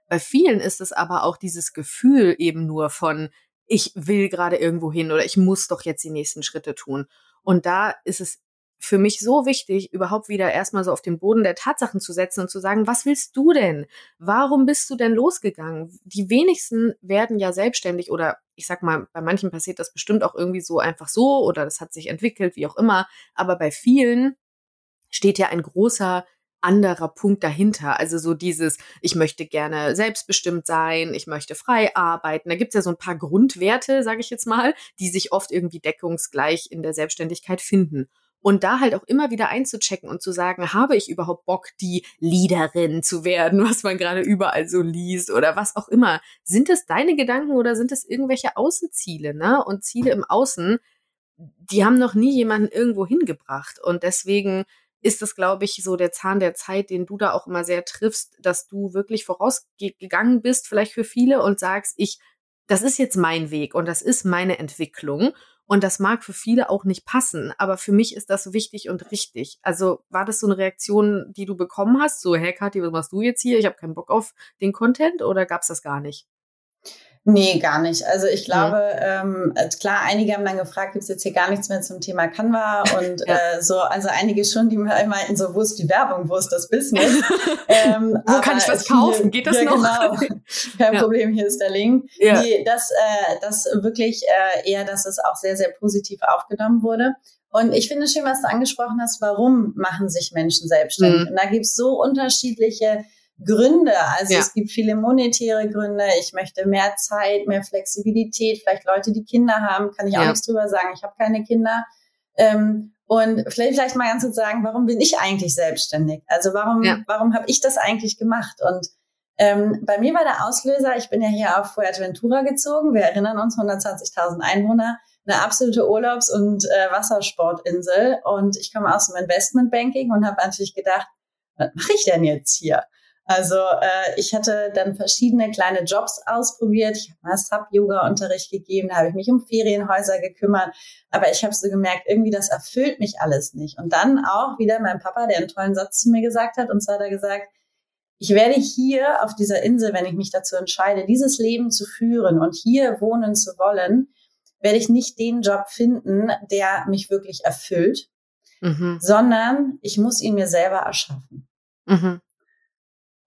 Bei vielen ist es aber auch dieses Gefühl eben nur von, ich will gerade irgendwo hin oder ich muss doch jetzt die nächsten Schritte tun. Und da ist es für mich so wichtig, überhaupt wieder erstmal so auf den Boden der Tatsachen zu setzen und zu sagen, was willst du denn? Warum bist du denn losgegangen? Die wenigsten werden ja selbstständig oder ich sag mal, bei manchen passiert das bestimmt auch irgendwie so einfach so oder das hat sich entwickelt, wie auch immer. Aber bei vielen steht ja ein großer anderer Punkt dahinter. Also so dieses, ich möchte gerne selbstbestimmt sein, ich möchte frei arbeiten. Da gibt's ja so ein paar Grundwerte, sage ich jetzt mal, die sich oft irgendwie deckungsgleich in der Selbstständigkeit finden. Und da halt auch immer wieder einzuchecken und zu sagen, habe ich überhaupt Bock, die Leaderin zu werden, was man gerade überall so liest oder was auch immer. Sind es deine Gedanken oder sind es irgendwelche Außenziele, ne? Und Ziele im Außen, die haben noch nie jemanden irgendwo hingebracht. Und deswegen ist es, glaube ich, so der Zahn der Zeit, den du da auch immer sehr triffst, dass du wirklich vorausgegangen bist, vielleicht für viele und sagst, ich, das ist jetzt mein Weg und das ist meine Entwicklung. Und das mag für viele auch nicht passen, aber für mich ist das wichtig und richtig. Also war das so eine Reaktion, die du bekommen hast? So, hey Kathi, was machst du jetzt hier? Ich habe keinen Bock auf den Content oder gab's das gar nicht? Nee, gar nicht. Also ich glaube, ja. ähm, klar, einige haben dann gefragt, gibt's jetzt hier gar nichts mehr zum Thema Canva und ja. äh, so, also einige schon, die meinten so, wo ist die Werbung, wo ist das Business? ähm, wo kann ich was kaufen? Geht das ja, noch? Genau. Kein Problem, hier ist der Link. Ja. Nee, das, äh, das wirklich äh, eher, dass es auch sehr, sehr positiv aufgenommen wurde. Und ich finde schön, was du angesprochen hast, warum machen sich Menschen selbstständig? Mhm. Und da gibt's so unterschiedliche Gründe. Also ja. es gibt viele monetäre Gründe. Ich möchte mehr Zeit, mehr Flexibilität. Vielleicht Leute, die Kinder haben, kann ich auch ja. nichts drüber sagen. Ich habe keine Kinder. Ähm, und vielleicht, vielleicht mal ganz kurz sagen, warum bin ich eigentlich selbstständig? Also warum, ja. warum habe ich das eigentlich gemacht? Und ähm, bei mir war der Auslöser, ich bin ja hier auf Fuerteventura gezogen. Wir erinnern uns, 120.000 Einwohner, eine absolute Urlaubs- und äh, Wassersportinsel. Und ich komme aus dem Investmentbanking und habe natürlich gedacht, was mache ich denn jetzt hier? Also äh, ich hatte dann verschiedene kleine Jobs ausprobiert. Ich habe mal Sub-Yoga-Unterricht gegeben, da habe ich mich um Ferienhäuser gekümmert. Aber ich habe so gemerkt, irgendwie das erfüllt mich alles nicht. Und dann auch wieder mein Papa, der einen tollen Satz zu mir gesagt hat. Und zwar hat er gesagt, ich werde hier auf dieser Insel, wenn ich mich dazu entscheide, dieses Leben zu führen und hier wohnen zu wollen, werde ich nicht den Job finden, der mich wirklich erfüllt, mhm. sondern ich muss ihn mir selber erschaffen. Mhm.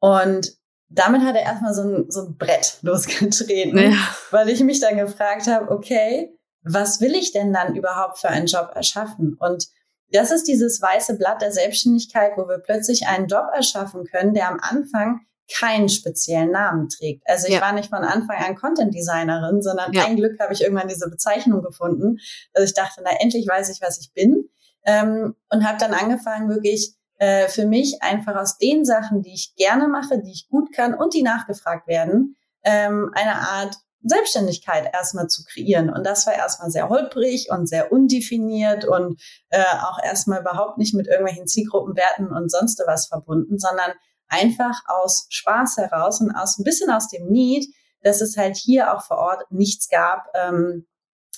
Und damit hat er erstmal so ein, so ein Brett losgetreten, ja. weil ich mich dann gefragt habe, okay, was will ich denn dann überhaupt für einen Job erschaffen? Und das ist dieses weiße Blatt der Selbstständigkeit, wo wir plötzlich einen Job erschaffen können, der am Anfang keinen speziellen Namen trägt. Also ich ja. war nicht von Anfang an Content Designerin, sondern ja. ein Glück habe ich irgendwann diese Bezeichnung gefunden, dass ich dachte, na endlich weiß ich, was ich bin. Ähm, und habe dann angefangen, wirklich äh, für mich einfach aus den Sachen, die ich gerne mache, die ich gut kann und die nachgefragt werden, ähm, eine Art Selbstständigkeit erstmal zu kreieren. Und das war erstmal sehr holprig und sehr undefiniert und äh, auch erstmal überhaupt nicht mit irgendwelchen Zielgruppenwerten und sonst was verbunden, sondern einfach aus Spaß heraus und aus ein bisschen aus dem Need, dass es halt hier auch vor Ort nichts gab, ähm,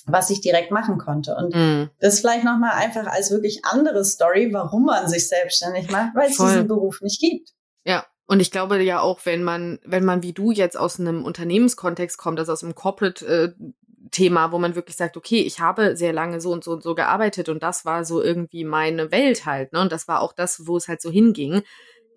was ich direkt machen konnte. Und mm. das vielleicht nochmal einfach als wirklich andere Story, warum man sich selbstständig macht, weil es diesen Beruf nicht gibt. Ja. Und ich glaube ja auch, wenn man, wenn man wie du jetzt aus einem Unternehmenskontext kommt, also aus einem Corporate äh, Thema, wo man wirklich sagt, okay, ich habe sehr lange so und so und so gearbeitet und das war so irgendwie meine Welt halt, ne? Und das war auch das, wo es halt so hinging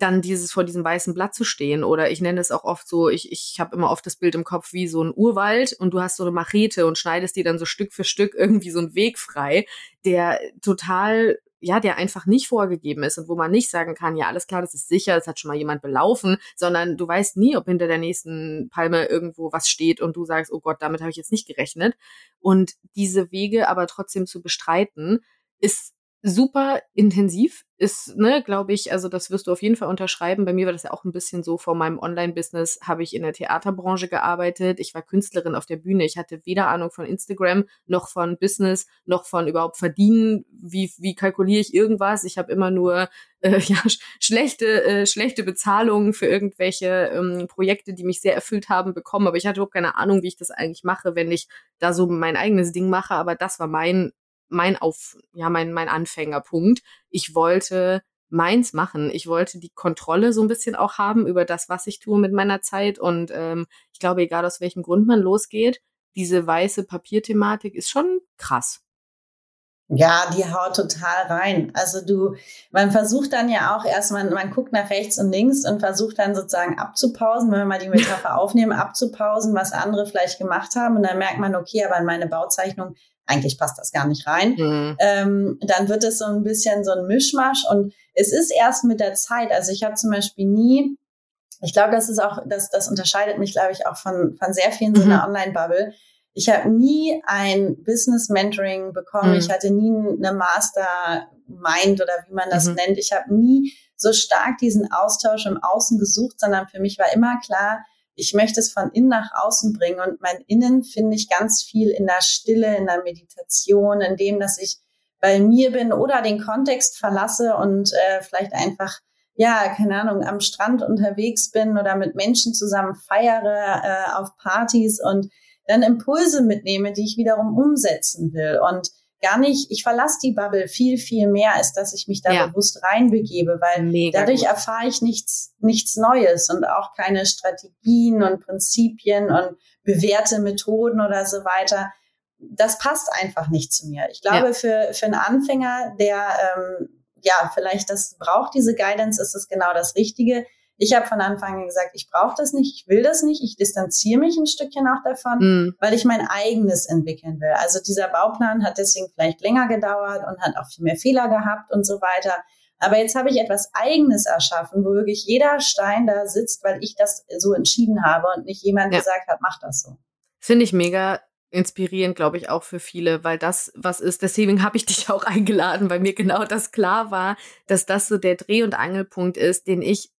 dann dieses vor diesem weißen Blatt zu stehen oder ich nenne es auch oft so, ich, ich habe immer oft das Bild im Kopf wie so ein Urwald und du hast so eine Machete und schneidest dir dann so Stück für Stück irgendwie so einen Weg frei, der total ja, der einfach nicht vorgegeben ist und wo man nicht sagen kann, ja, alles klar, das ist sicher, das hat schon mal jemand belaufen, sondern du weißt nie, ob hinter der nächsten Palme irgendwo was steht und du sagst, oh Gott, damit habe ich jetzt nicht gerechnet. Und diese Wege aber trotzdem zu bestreiten, ist super intensiv ist, ne, glaube ich, also das wirst du auf jeden Fall unterschreiben. Bei mir war das ja auch ein bisschen so, vor meinem Online-Business habe ich in der Theaterbranche gearbeitet. Ich war Künstlerin auf der Bühne. Ich hatte weder Ahnung von Instagram, noch von Business, noch von überhaupt Verdienen. Wie, wie kalkuliere ich irgendwas? Ich habe immer nur äh, ja, schlechte, äh, schlechte Bezahlungen für irgendwelche ähm, Projekte, die mich sehr erfüllt haben, bekommen. Aber ich hatte überhaupt keine Ahnung, wie ich das eigentlich mache, wenn ich da so mein eigenes Ding mache. Aber das war mein mein Auf, ja, mein, mein Anfängerpunkt. Ich wollte meins machen. Ich wollte die Kontrolle so ein bisschen auch haben über das, was ich tue mit meiner Zeit. Und ähm, ich glaube, egal aus welchem Grund man losgeht, diese weiße Papierthematik ist schon krass. Ja, die haut total rein. Also du, man versucht dann ja auch erstmal, man guckt nach rechts und links und versucht dann sozusagen abzupausen, wenn wir mal die Metapher aufnehmen, abzupausen, was andere vielleicht gemacht haben. Und dann merkt man, okay, aber in meine Bauzeichnung, eigentlich passt das gar nicht rein. Mhm. Ähm, dann wird es so ein bisschen so ein Mischmasch. Und es ist erst mit der Zeit. Also ich habe zum Beispiel nie, ich glaube, das ist auch, das, das unterscheidet mich, glaube ich, auch von, von sehr vielen mhm. so einer Online-Bubble ich habe nie ein Business Mentoring bekommen. Mhm. Ich hatte nie eine Master Mind oder wie man das mhm. nennt. Ich habe nie so stark diesen Austausch im Außen gesucht, sondern für mich war immer klar, ich möchte es von innen nach außen bringen. Und mein Innen finde ich ganz viel in der Stille, in der Meditation, in dem, dass ich bei mir bin oder den Kontext verlasse und äh, vielleicht einfach, ja, keine Ahnung, am Strand unterwegs bin oder mit Menschen zusammen feiere äh, auf Partys und dann Impulse mitnehme, die ich wiederum umsetzen will und gar nicht, ich verlasse die Bubble viel, viel mehr, als dass ich mich da ja. bewusst reinbegebe, weil Mega dadurch gut. erfahre ich nichts, nichts Neues und auch keine Strategien und Prinzipien und bewährte Methoden oder so weiter. Das passt einfach nicht zu mir. Ich glaube, ja. für, für einen Anfänger, der ähm, ja vielleicht das braucht, diese Guidance, ist es genau das Richtige. Ich habe von Anfang an gesagt, ich brauche das nicht, ich will das nicht, ich distanziere mich ein Stückchen auch davon, mm. weil ich mein eigenes entwickeln will. Also dieser Bauplan hat deswegen vielleicht länger gedauert und hat auch viel mehr Fehler gehabt und so weiter. Aber jetzt habe ich etwas Eigenes erschaffen, wo wirklich jeder Stein da sitzt, weil ich das so entschieden habe und nicht jemand ja. gesagt hat, mach das so. Finde ich mega inspirierend, glaube ich, auch für viele, weil das was ist. Deswegen habe ich dich auch eingeladen, weil mir genau das klar war, dass das so der Dreh- und Angelpunkt ist, den ich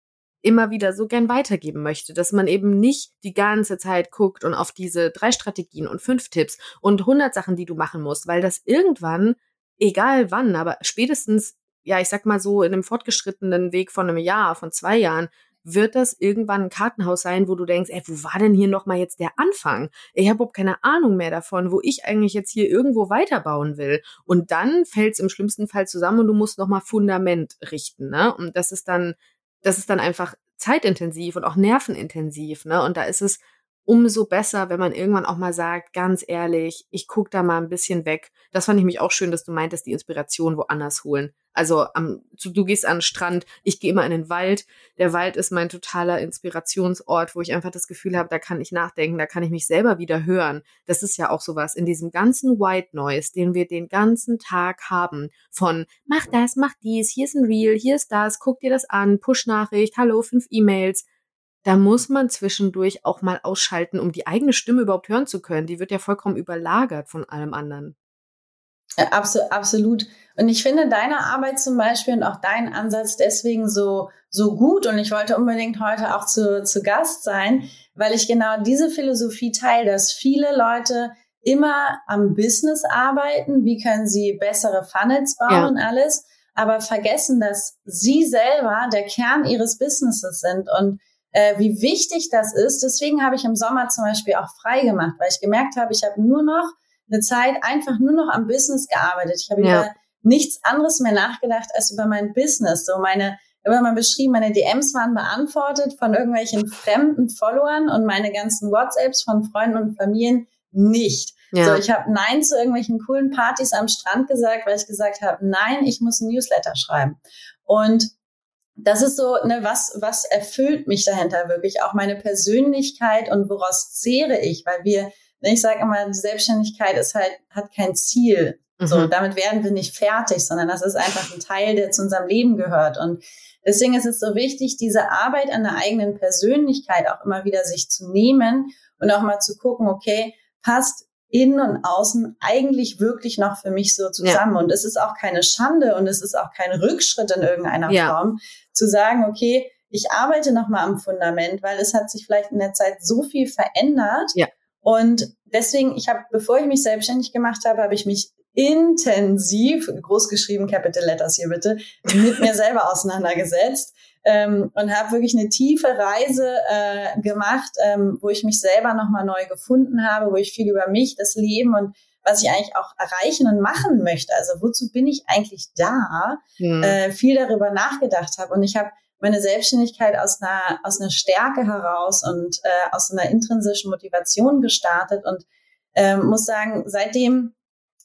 immer wieder so gern weitergeben möchte, dass man eben nicht die ganze Zeit guckt und auf diese drei Strategien und fünf Tipps und hundert Sachen, die du machen musst, weil das irgendwann, egal wann, aber spätestens, ja, ich sag mal so in einem fortgeschrittenen Weg von einem Jahr, von zwei Jahren, wird das irgendwann ein Kartenhaus sein, wo du denkst, ey, wo war denn hier nochmal jetzt der Anfang? Ich habe überhaupt keine Ahnung mehr davon, wo ich eigentlich jetzt hier irgendwo weiterbauen will. Und dann fällt es im schlimmsten Fall zusammen und du musst nochmal Fundament richten. Ne? Und das ist dann das ist dann einfach zeitintensiv und auch nervenintensiv, ne? Und da ist es umso besser, wenn man irgendwann auch mal sagt, ganz ehrlich, ich guck da mal ein bisschen weg. Das fand ich mich auch schön, dass du meintest, die Inspiration woanders holen. Also am, du gehst an den Strand, ich gehe immer in den Wald. Der Wald ist mein totaler Inspirationsort, wo ich einfach das Gefühl habe, da kann ich nachdenken, da kann ich mich selber wieder hören. Das ist ja auch sowas in diesem ganzen White Noise, den wir den ganzen Tag haben. Von mach das, mach dies, hier ist ein Reel, hier ist das, guck dir das an, Push-Nachricht, hallo, fünf E-Mails da muss man zwischendurch auch mal ausschalten, um die eigene Stimme überhaupt hören zu können. Die wird ja vollkommen überlagert von allem anderen. Ja, absolut, absolut. Und ich finde deine Arbeit zum Beispiel und auch deinen Ansatz deswegen so, so gut. Und ich wollte unbedingt heute auch zu, zu Gast sein, weil ich genau diese Philosophie teile, dass viele Leute immer am Business arbeiten. Wie können sie bessere Funnels bauen ja. und alles? Aber vergessen, dass sie selber der Kern ihres Businesses sind und äh, wie wichtig das ist. Deswegen habe ich im Sommer zum Beispiel auch frei gemacht, weil ich gemerkt habe, ich habe nur noch eine Zeit einfach nur noch am Business gearbeitet. Ich habe ja. über nichts anderes mehr nachgedacht als über mein Business. So meine, immer mal beschrieben, meine DMs waren beantwortet von irgendwelchen fremden Followern und meine ganzen WhatsApps von Freunden und Familien nicht. Ja. So, ich habe Nein zu irgendwelchen coolen Partys am Strand gesagt, weil ich gesagt habe, nein, ich muss ein Newsletter schreiben. Und das ist so, ne, was, was erfüllt mich dahinter wirklich? Auch meine Persönlichkeit und woraus zehre ich? Weil wir, ne, ich sage immer, die Selbstständigkeit ist halt, hat kein Ziel. Mhm. So, damit werden wir nicht fertig, sondern das ist einfach ein Teil, der zu unserem Leben gehört. Und deswegen ist es so wichtig, diese Arbeit an der eigenen Persönlichkeit auch immer wieder sich zu nehmen und auch mal zu gucken, okay, passt innen und außen eigentlich wirklich noch für mich so zusammen. Ja. Und es ist auch keine Schande und es ist auch kein Rückschritt in irgendeiner ja. Form, zu sagen, okay, ich arbeite nochmal am Fundament, weil es hat sich vielleicht in der Zeit so viel verändert. Ja. Und deswegen, ich habe, bevor ich mich selbstständig gemacht habe, habe ich mich intensiv, großgeschrieben Capital Letters hier bitte, mit mir selber auseinandergesetzt ähm, und habe wirklich eine tiefe Reise äh, gemacht, ähm, wo ich mich selber nochmal neu gefunden habe, wo ich viel über mich, das Leben und was ich eigentlich auch erreichen und machen möchte. Also wozu bin ich eigentlich da? Mhm. Äh, viel darüber nachgedacht habe und ich habe meine Selbstständigkeit aus einer aus einer Stärke heraus und äh, aus einer intrinsischen Motivation gestartet und ähm, muss sagen, seitdem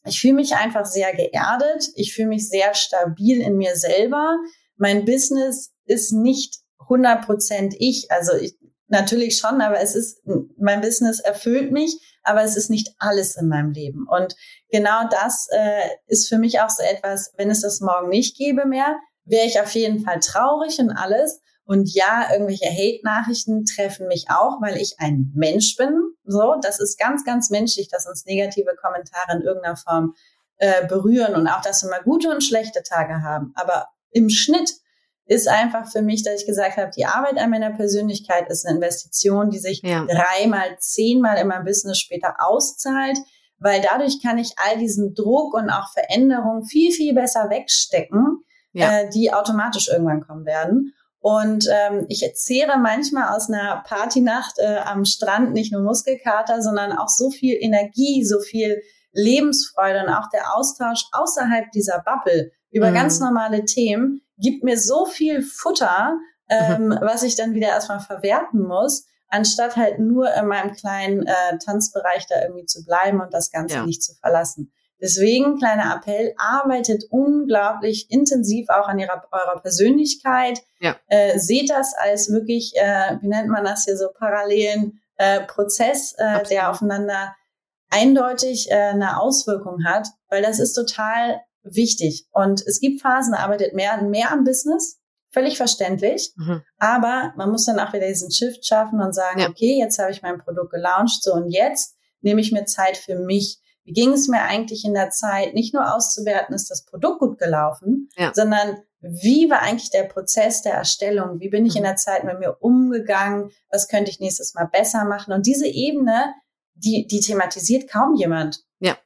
ich fühle mich einfach sehr geerdet. Ich fühle mich sehr stabil in mir selber. Mein Business ist nicht 100 Prozent ich. Also ich, natürlich schon, aber es ist, mein Business erfüllt mich, aber es ist nicht alles in meinem Leben. Und genau das äh, ist für mich auch so etwas, wenn es das morgen nicht gäbe mehr, wäre ich auf jeden Fall traurig und alles. Und ja, irgendwelche Hate-Nachrichten treffen mich auch, weil ich ein Mensch bin. So, das ist ganz, ganz menschlich, dass uns negative Kommentare in irgendeiner Form äh, berühren und auch, dass wir mal gute und schlechte Tage haben. Aber im Schnitt ist einfach für mich, dass ich gesagt habe, die Arbeit an meiner Persönlichkeit ist eine Investition, die sich ja. dreimal, zehnmal in meinem Business später auszahlt, weil dadurch kann ich all diesen Druck und auch Veränderungen viel, viel besser wegstecken, ja. äh, die automatisch irgendwann kommen werden. Und ähm, ich zehre manchmal aus einer Partynacht äh, am Strand nicht nur Muskelkater, sondern auch so viel Energie, so viel Lebensfreude und auch der Austausch außerhalb dieser Bubble über mhm. ganz normale Themen gibt mir so viel Futter, ähm, mhm. was ich dann wieder erstmal verwerten muss, anstatt halt nur in meinem kleinen äh, Tanzbereich da irgendwie zu bleiben und das Ganze ja. nicht zu verlassen. Deswegen, kleiner Appell, arbeitet unglaublich intensiv auch an ihrer, eurer Persönlichkeit. Ja. Äh, seht das als wirklich, äh, wie nennt man das hier, so parallelen äh, Prozess, äh, der aufeinander eindeutig äh, eine Auswirkung hat, weil das ist total wichtig. Und es gibt Phasen, da arbeitet mehr, mehr am Business, völlig verständlich. Mhm. Aber man muss dann auch wieder diesen Shift schaffen und sagen, ja. okay, jetzt habe ich mein Produkt gelauncht, so und jetzt nehme ich mir Zeit für mich wie ging es mir eigentlich in der Zeit, nicht nur auszuwerten, ist das Produkt gut gelaufen, ja. sondern wie war eigentlich der Prozess der Erstellung? Wie bin ich in mhm. der Zeit mit mir umgegangen? Was könnte ich nächstes Mal besser machen? Und diese Ebene, die, die thematisiert kaum jemand. Ja.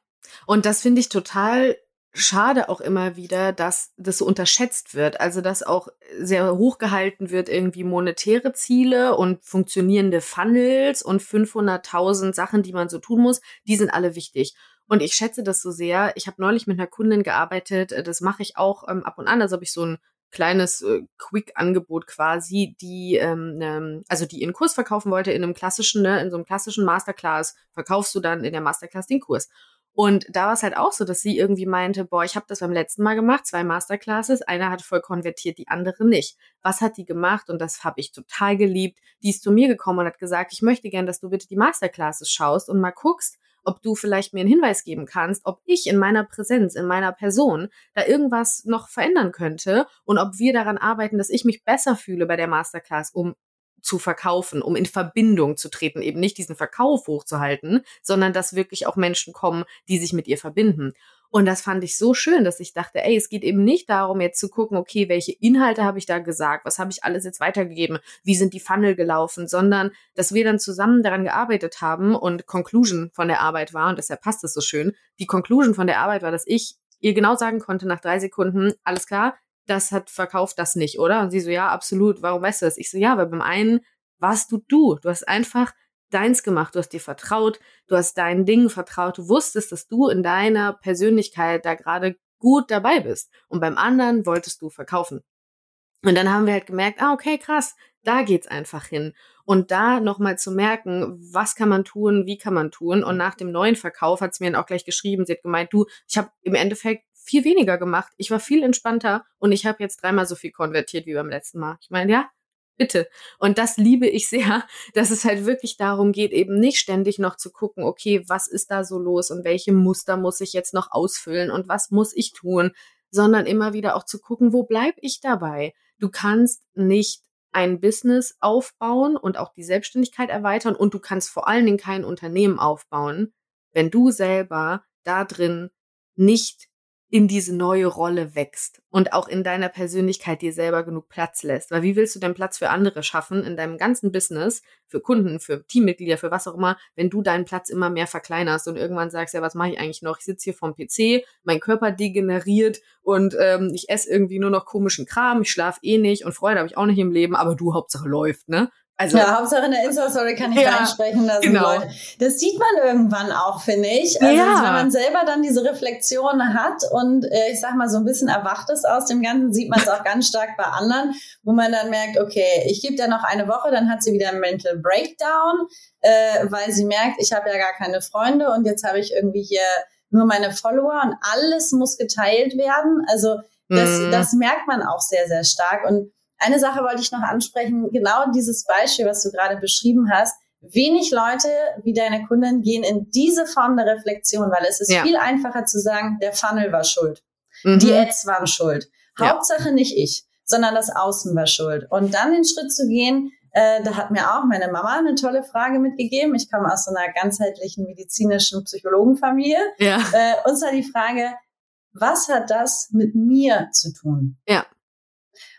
Und das finde ich total schade auch immer wieder, dass das so unterschätzt wird. Also, dass auch sehr hochgehalten wird, irgendwie monetäre Ziele und funktionierende Funnels und 500.000 Sachen, die man so tun muss, die sind alle wichtig. Und ich schätze das so sehr. Ich habe neulich mit einer Kundin gearbeitet, äh, das mache ich auch ähm, ab und an, also habe ich so ein kleines äh, Quick-Angebot quasi, die ähm, ähm, also die ihren Kurs verkaufen wollte in einem klassischen, ne, in so einem klassischen Masterclass, verkaufst du dann in der Masterclass den Kurs. Und da war es halt auch so, dass sie irgendwie meinte, boah, ich habe das beim letzten Mal gemacht, zwei Masterclasses, eine hat voll konvertiert, die andere nicht. Was hat die gemacht? Und das habe ich total geliebt. Die ist zu mir gekommen und hat gesagt, ich möchte gern, dass du bitte die Masterclasses schaust und mal guckst, ob du vielleicht mir einen Hinweis geben kannst, ob ich in meiner Präsenz, in meiner Person da irgendwas noch verändern könnte und ob wir daran arbeiten, dass ich mich besser fühle bei der Masterclass, um zu verkaufen, um in Verbindung zu treten, eben nicht diesen Verkauf hochzuhalten, sondern dass wirklich auch Menschen kommen, die sich mit ihr verbinden. Und das fand ich so schön, dass ich dachte, ey, es geht eben nicht darum, jetzt zu gucken, okay, welche Inhalte habe ich da gesagt, was habe ich alles jetzt weitergegeben, wie sind die Funnel gelaufen, sondern dass wir dann zusammen daran gearbeitet haben und Conclusion von der Arbeit war, und deshalb passt es so schön, die Conclusion von der Arbeit war, dass ich ihr genau sagen konnte nach drei Sekunden, alles klar, das hat verkauft, das nicht, oder? Und sie so, ja, absolut, warum weißt du das? Ich so, ja, weil beim einen warst du du, du hast einfach deins gemacht, du hast dir vertraut, du hast deinen Dingen vertraut, du wusstest, dass du in deiner Persönlichkeit da gerade gut dabei bist. Und beim anderen wolltest du verkaufen. Und dann haben wir halt gemerkt, ah, okay, krass, da geht's einfach hin. Und da nochmal zu merken, was kann man tun, wie kann man tun. Und nach dem neuen Verkauf hat sie mir dann auch gleich geschrieben, sie hat gemeint, du, ich habe im Endeffekt viel weniger gemacht. Ich war viel entspannter und ich habe jetzt dreimal so viel konvertiert wie beim letzten Mal. Ich meine, ja, bitte. Und das liebe ich sehr, dass es halt wirklich darum geht, eben nicht ständig noch zu gucken, okay, was ist da so los und welche Muster muss ich jetzt noch ausfüllen und was muss ich tun, sondern immer wieder auch zu gucken, wo bleib ich dabei? Du kannst nicht ein Business aufbauen und auch die Selbstständigkeit erweitern und du kannst vor allen Dingen kein Unternehmen aufbauen, wenn du selber da drin nicht in diese neue Rolle wächst und auch in deiner Persönlichkeit dir selber genug Platz lässt. Weil wie willst du denn Platz für andere schaffen in deinem ganzen Business, für Kunden, für Teammitglieder, für was auch immer, wenn du deinen Platz immer mehr verkleinerst und irgendwann sagst, ja, was mache ich eigentlich noch? Ich sitze hier vom PC, mein Körper degeneriert und ähm, ich esse irgendwie nur noch komischen Kram, ich schlafe eh nicht und Freude habe ich auch nicht im Leben, aber du Hauptsache läuft, ne? Also, ja, Hauptsache in der Insta-Story kann ich ja, reinsprechen lassen. Genau. Leute. Das sieht man irgendwann auch, finde ich. Also ja. wenn man selber dann diese Reflexion hat und äh, ich sag mal so ein bisschen erwacht ist aus dem Ganzen, sieht man es auch ganz stark bei anderen, wo man dann merkt, okay, ich gebe dir noch eine Woche, dann hat sie wieder einen Mental Breakdown, äh, weil sie merkt, ich habe ja gar keine Freunde und jetzt habe ich irgendwie hier nur meine Follower und alles muss geteilt werden. Also das, mhm. das merkt man auch sehr, sehr stark. Und eine Sache wollte ich noch ansprechen, genau dieses Beispiel, was du gerade beschrieben hast. Wenig Leute wie deine Kunden gehen in diese Form der Reflexion, weil es ist ja. viel einfacher zu sagen, der Funnel war schuld. Mhm. Die Ads waren schuld. Ja. Hauptsache nicht ich, sondern das Außen war schuld. Und dann den Schritt zu gehen, äh, da hat mir auch meine Mama eine tolle Frage mitgegeben. Ich komme aus so einer ganzheitlichen medizinischen Psychologenfamilie. Ja. Äh, und zwar die Frage, was hat das mit mir zu tun? Ja.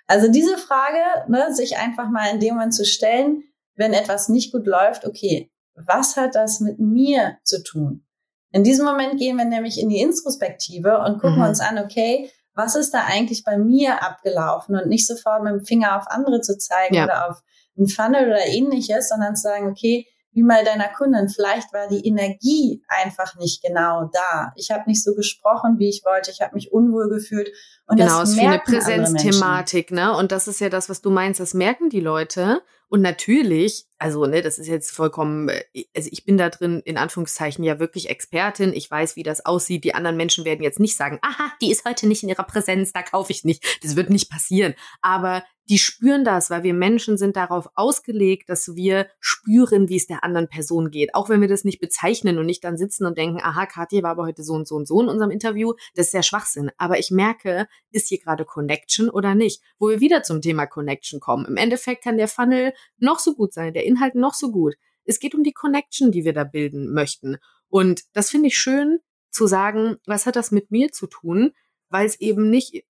Also diese Frage, ne, sich einfach mal in dem Moment zu stellen, wenn etwas nicht gut läuft, okay, was hat das mit mir zu tun? In diesem Moment gehen wir nämlich in die Introspektive und gucken mhm. uns an, okay, was ist da eigentlich bei mir abgelaufen und nicht sofort mit dem Finger auf andere zu zeigen ja. oder auf einen Funnel oder ähnliches, sondern zu sagen, okay, wie mal deiner Kundin. Vielleicht war die Energie einfach nicht genau da. Ich habe nicht so gesprochen, wie ich wollte. Ich habe mich unwohl gefühlt. Und genau, das ist für eine Präsenzthematik, ne? Und das ist ja das, was du meinst. Das merken die Leute. Und natürlich, also ne, das ist jetzt vollkommen, äh, also ich bin da drin in Anführungszeichen ja wirklich Expertin. Ich weiß, wie das aussieht. Die anderen Menschen werden jetzt nicht sagen, aha, die ist heute nicht in ihrer Präsenz, da kaufe ich nicht. Das wird nicht passieren. Aber die spüren das, weil wir Menschen sind darauf ausgelegt, dass wir spüren, wie es der anderen Person geht. Auch wenn wir das nicht bezeichnen und nicht dann sitzen und denken, aha, Katja war aber heute so und so und so in unserem Interview. Das ist ja Schwachsinn. Aber ich merke, ist hier gerade Connection oder nicht? Wo wir wieder zum Thema Connection kommen. Im Endeffekt kann der Funnel noch so gut sein, der Inhalt noch so gut. Es geht um die Connection, die wir da bilden möchten. Und das finde ich schön zu sagen, was hat das mit mir zu tun? Weil es eben nicht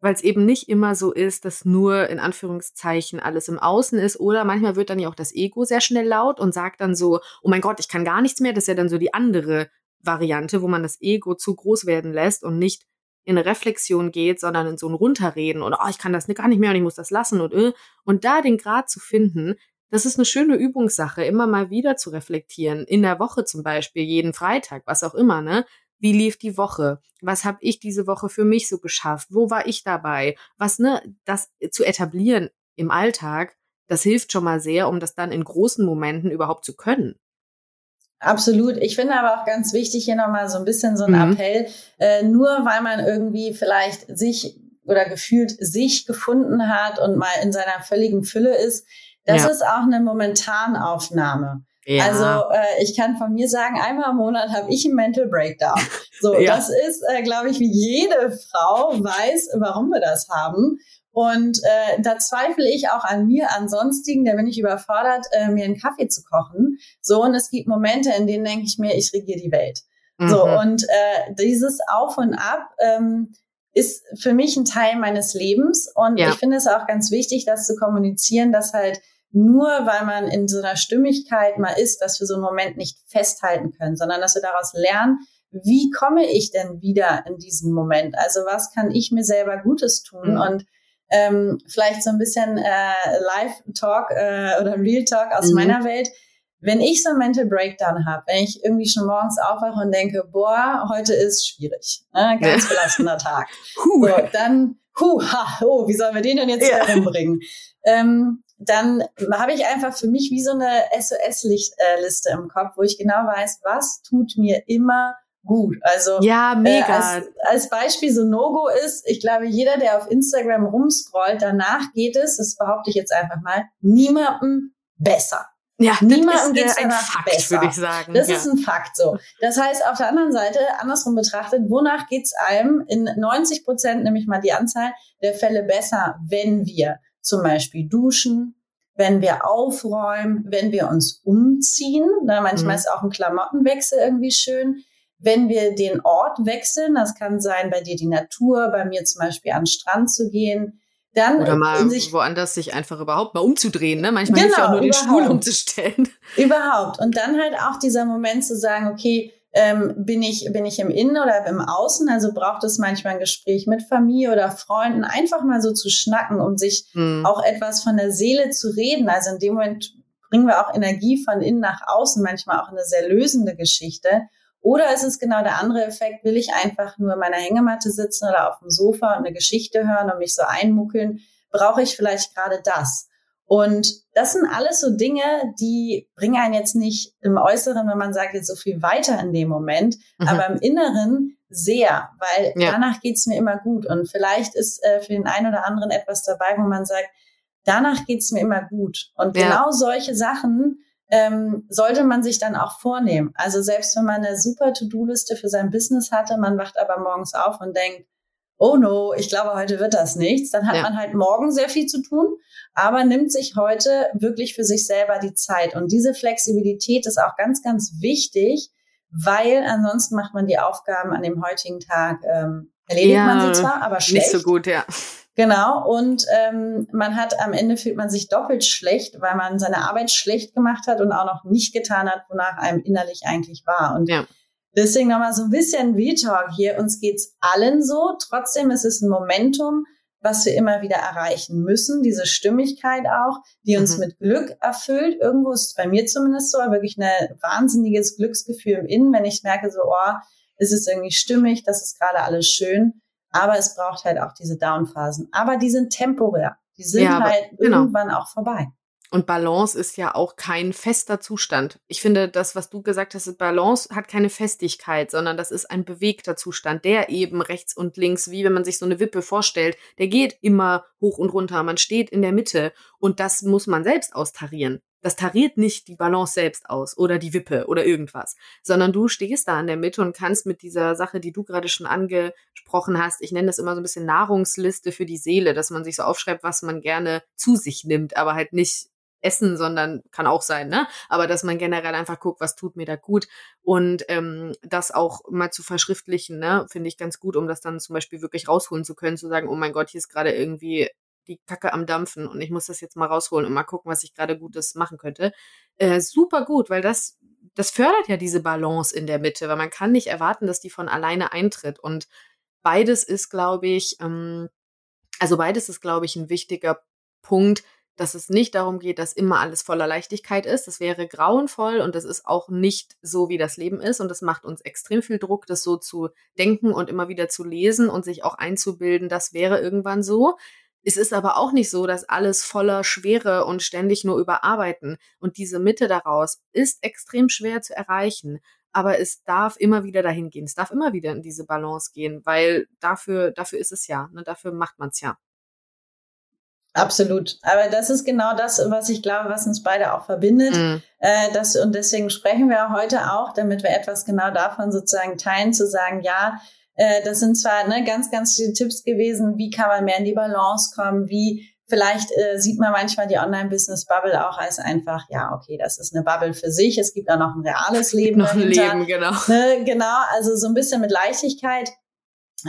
weil es eben nicht immer so ist, dass nur in Anführungszeichen alles im Außen ist oder manchmal wird dann ja auch das Ego sehr schnell laut und sagt dann so, oh mein Gott, ich kann gar nichts mehr, das ist ja dann so die andere Variante, wo man das Ego zu groß werden lässt und nicht in eine Reflexion geht, sondern in so ein Runterreden und oh, ich kann das gar nicht mehr und ich muss das lassen und äh. und da den Grad zu finden, das ist eine schöne Übungssache, immer mal wieder zu reflektieren, in der Woche zum Beispiel, jeden Freitag, was auch immer, ne? Wie lief die Woche? Was habe ich diese Woche für mich so geschafft? Wo war ich dabei? Was, ne, das zu etablieren im Alltag, das hilft schon mal sehr, um das dann in großen Momenten überhaupt zu können. Absolut. Ich finde aber auch ganz wichtig hier nochmal so ein bisschen so ein mhm. Appell. Äh, nur weil man irgendwie vielleicht sich oder gefühlt sich gefunden hat und mal in seiner völligen Fülle ist, das ja. ist auch eine Momentanaufnahme. Ja. Also äh, ich kann von mir sagen, einmal im Monat habe ich einen Mental Breakdown. So, ja. das ist, äh, glaube ich, wie jede Frau weiß, warum wir das haben. Und äh, da zweifle ich auch an mir, ansonsten, da bin ich überfordert, äh, mir einen Kaffee zu kochen. So, und es gibt Momente, in denen denke ich mir, ich regiere die Welt. Mhm. So, und äh, dieses Auf und Ab ähm, ist für mich ein Teil meines Lebens. Und ja. ich finde es auch ganz wichtig, das zu kommunizieren, dass halt nur weil man in so einer Stimmigkeit mal ist, dass wir so einen Moment nicht festhalten können, sondern dass wir daraus lernen, wie komme ich denn wieder in diesen Moment? Also was kann ich mir selber Gutes tun? Mhm. Und ähm, vielleicht so ein bisschen äh, Live-Talk äh, oder Real-Talk aus mhm. meiner Welt. Wenn ich so einen Mental Breakdown habe, wenn ich irgendwie schon morgens aufwache und denke, boah, heute ist schwierig, ne? ganz ja. belastender Tag, so, dann, hu, ha, oh, wie sollen wir den denn jetzt ja. herumbringen? Ähm, dann habe ich einfach für mich wie so eine SOS-Liste im Kopf, wo ich genau weiß, was tut mir immer gut. Also ja, mega. Äh, als, als, Beispiel so No-Go ist, ich glaube, jeder, der auf Instagram rumscrollt, danach geht es, das behaupte ich jetzt einfach mal, niemandem besser. Ja, niemandem geht es ein Fakt, besser. würde ich sagen. Das ja. ist ein Fakt so. Das heißt, auf der anderen Seite, andersrum betrachtet, wonach geht es einem in 90 Prozent, nämlich mal die Anzahl der Fälle besser, wenn wir zum Beispiel duschen, wenn wir aufräumen, wenn wir uns umziehen. Ne, manchmal mhm. ist auch ein Klamottenwechsel irgendwie schön. Wenn wir den Ort wechseln, das kann sein bei dir die Natur, bei mir zum Beispiel an den Strand zu gehen, dann oder mal sich, woanders sich einfach überhaupt mal umzudrehen. Ne? Manchmal genau, hilft ja auch nur den Stuhl umzustellen. Überhaupt. Und dann halt auch dieser Moment zu sagen, okay, ähm, bin ich bin ich im Innen oder im Außen? Also braucht es manchmal ein Gespräch mit Familie oder Freunden, einfach mal so zu schnacken, um sich mhm. auch etwas von der Seele zu reden. Also in dem Moment bringen wir auch Energie von innen nach außen, manchmal auch eine sehr lösende Geschichte. Oder ist es genau der andere Effekt? Will ich einfach nur in meiner Hängematte sitzen oder auf dem Sofa und eine Geschichte hören und mich so einmuckeln? Brauche ich vielleicht gerade das? Und das sind alles so Dinge, die bringen einen jetzt nicht im Äußeren, wenn man sagt, jetzt so viel weiter in dem Moment, mhm. aber im Inneren sehr, weil ja. danach geht's mir immer gut. Und vielleicht ist äh, für den einen oder anderen etwas dabei, wo man sagt, danach geht's mir immer gut. Und ja. genau solche Sachen ähm, sollte man sich dann auch vornehmen. Also selbst wenn man eine super To-Do-Liste für sein Business hatte, man wacht aber morgens auf und denkt, oh no, ich glaube, heute wird das nichts, dann hat ja. man halt morgen sehr viel zu tun, aber nimmt sich heute wirklich für sich selber die Zeit. Und diese Flexibilität ist auch ganz, ganz wichtig, weil ansonsten macht man die Aufgaben an dem heutigen Tag, ähm, erledigt ja, man sie zwar, aber schlecht. Nicht so gut, ja. Genau, und ähm, man hat am Ende fühlt man sich doppelt schlecht, weil man seine Arbeit schlecht gemacht hat und auch noch nicht getan hat, wonach einem innerlich eigentlich war. Und ja. Deswegen nochmal so ein bisschen V-Talk hier. Uns geht's allen so. Trotzdem ist es ein Momentum, was wir immer wieder erreichen müssen. Diese Stimmigkeit auch, die uns mhm. mit Glück erfüllt. Irgendwo ist es bei mir zumindest so, wirklich ein wahnsinniges Glücksgefühl im Innen, wenn ich merke so, oh, es ist irgendwie stimmig, das ist gerade alles schön. Aber es braucht halt auch diese Downphasen. Aber die sind temporär. Die sind ja, halt genau. irgendwann auch vorbei. Und Balance ist ja auch kein fester Zustand. Ich finde, das, was du gesagt hast, Balance hat keine Festigkeit, sondern das ist ein bewegter Zustand, der eben rechts und links, wie wenn man sich so eine Wippe vorstellt, der geht immer hoch und runter. Man steht in der Mitte und das muss man selbst austarieren. Das tariert nicht die Balance selbst aus oder die Wippe oder irgendwas, sondern du stehst da in der Mitte und kannst mit dieser Sache, die du gerade schon angesprochen hast, ich nenne das immer so ein bisschen Nahrungsliste für die Seele, dass man sich so aufschreibt, was man gerne zu sich nimmt, aber halt nicht Essen, sondern kann auch sein, ne? Aber dass man generell einfach guckt, was tut mir da gut und ähm, das auch mal zu verschriftlichen, ne, finde ich ganz gut, um das dann zum Beispiel wirklich rausholen zu können, zu sagen, oh mein Gott, hier ist gerade irgendwie die Kacke am Dampfen und ich muss das jetzt mal rausholen und mal gucken, was ich gerade Gutes machen könnte. Äh, super gut, weil das das fördert ja diese Balance in der Mitte, weil man kann nicht erwarten, dass die von alleine eintritt und beides ist, glaube ich, ähm, also beides ist, glaube ich, ein wichtiger Punkt, dass es nicht darum geht, dass immer alles voller Leichtigkeit ist. Das wäre grauenvoll und das ist auch nicht so, wie das Leben ist. Und das macht uns extrem viel Druck, das so zu denken und immer wieder zu lesen und sich auch einzubilden, das wäre irgendwann so. Es ist aber auch nicht so, dass alles voller Schwere und ständig nur überarbeiten. Und diese Mitte daraus ist extrem schwer zu erreichen. Aber es darf immer wieder dahin gehen. Es darf immer wieder in diese Balance gehen, weil dafür, dafür ist es ja. Ne? Dafür macht man es ja. Absolut. Aber das ist genau das, was ich glaube, was uns beide auch verbindet. Mhm. Äh, das, und deswegen sprechen wir heute auch, damit wir etwas genau davon sozusagen teilen, zu sagen, ja, äh, das sind zwar ne, ganz, ganz viele Tipps gewesen, wie kann man mehr in die Balance kommen, wie vielleicht äh, sieht man manchmal die Online-Business-Bubble auch als einfach, ja, okay, das ist eine Bubble für sich, es gibt auch noch ein reales Leben. Noch ein Leben, genau. Ne, genau, also so ein bisschen mit Leichtigkeit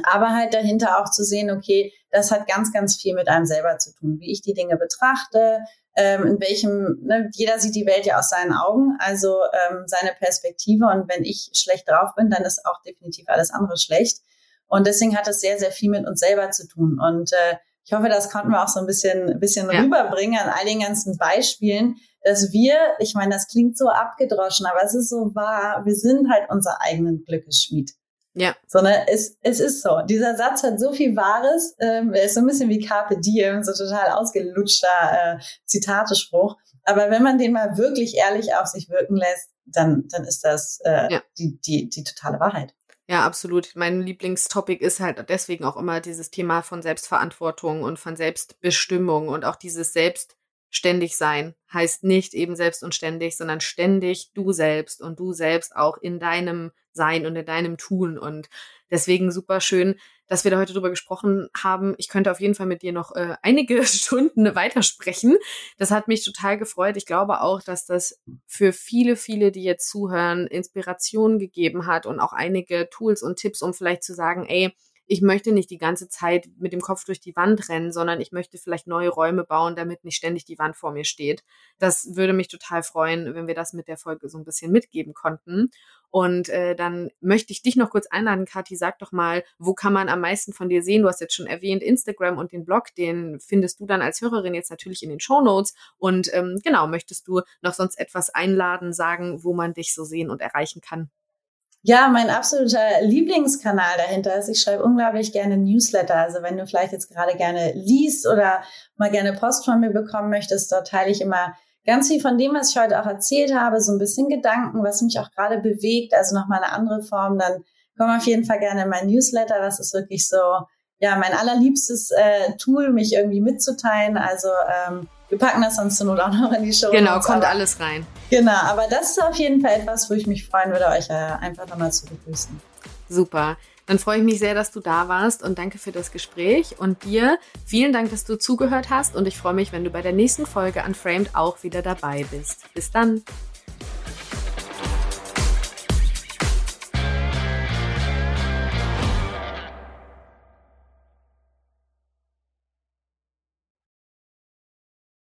aber halt dahinter auch zu sehen, okay, das hat ganz, ganz viel mit einem selber zu tun, wie ich die Dinge betrachte, ähm, in welchem, ne, jeder sieht die Welt ja aus seinen Augen, also ähm, seine Perspektive und wenn ich schlecht drauf bin, dann ist auch definitiv alles andere schlecht. Und deswegen hat es sehr, sehr viel mit uns selber zu tun. Und äh, ich hoffe, das konnten wir auch so ein bisschen, ein bisschen ja. rüberbringen an all den ganzen Beispielen, dass wir, ich meine, das klingt so abgedroschen, aber es ist so wahr, wir sind halt unser eigenen Glückes Schmied. Ja. Sondern es, es ist so. Dieser Satz hat so viel Wahres. Ähm, er ist so ein bisschen wie Carpe Diem, so total ausgelutschter äh, Zitatespruch. Aber wenn man den mal wirklich ehrlich auf sich wirken lässt, dann, dann ist das äh, ja. die, die, die totale Wahrheit. Ja, absolut. Mein Lieblingstopic ist halt deswegen auch immer dieses Thema von Selbstverantwortung und von Selbstbestimmung und auch dieses Selbstständig sein heißt nicht eben selbst und ständig, sondern ständig du selbst und du selbst auch in deinem sein und in deinem Tun. Und deswegen super schön, dass wir da heute drüber gesprochen haben. Ich könnte auf jeden Fall mit dir noch äh, einige Stunden weitersprechen. Das hat mich total gefreut. Ich glaube auch, dass das für viele, viele, die jetzt zuhören, Inspiration gegeben hat und auch einige Tools und Tipps, um vielleicht zu sagen, ey, ich möchte nicht die ganze Zeit mit dem Kopf durch die Wand rennen, sondern ich möchte vielleicht neue Räume bauen, damit nicht ständig die Wand vor mir steht. Das würde mich total freuen, wenn wir das mit der Folge so ein bisschen mitgeben konnten. Und äh, dann möchte ich dich noch kurz einladen, Kathi, sag doch mal, wo kann man am meisten von dir sehen? Du hast jetzt schon erwähnt, Instagram und den Blog, den findest du dann als Hörerin jetzt natürlich in den Show Notes. Und ähm, genau, möchtest du noch sonst etwas einladen, sagen, wo man dich so sehen und erreichen kann? Ja, mein absoluter Lieblingskanal dahinter ist, ich schreibe unglaublich gerne Newsletter. Also wenn du vielleicht jetzt gerade gerne liest oder mal gerne Post von mir bekommen möchtest, dort teile ich immer ganz viel von dem, was ich heute auch erzählt habe, so ein bisschen Gedanken, was mich auch gerade bewegt, also nochmal eine andere Form, dann komm auf jeden Fall gerne in mein Newsletter. Das ist wirklich so, ja, mein allerliebstes äh, Tool, mich irgendwie mitzuteilen. Also ähm, wir packen das sonst zur Not auch noch in die Show. Genau, kommt aber, alles rein. Genau, aber das ist auf jeden Fall etwas, wo ich mich freuen würde, euch äh, einfach nochmal zu begrüßen. Super. Dann freue ich mich sehr, dass du da warst und danke für das Gespräch. Und dir vielen Dank, dass du zugehört hast. Und ich freue mich, wenn du bei der nächsten Folge Unframed auch wieder dabei bist. Bis dann.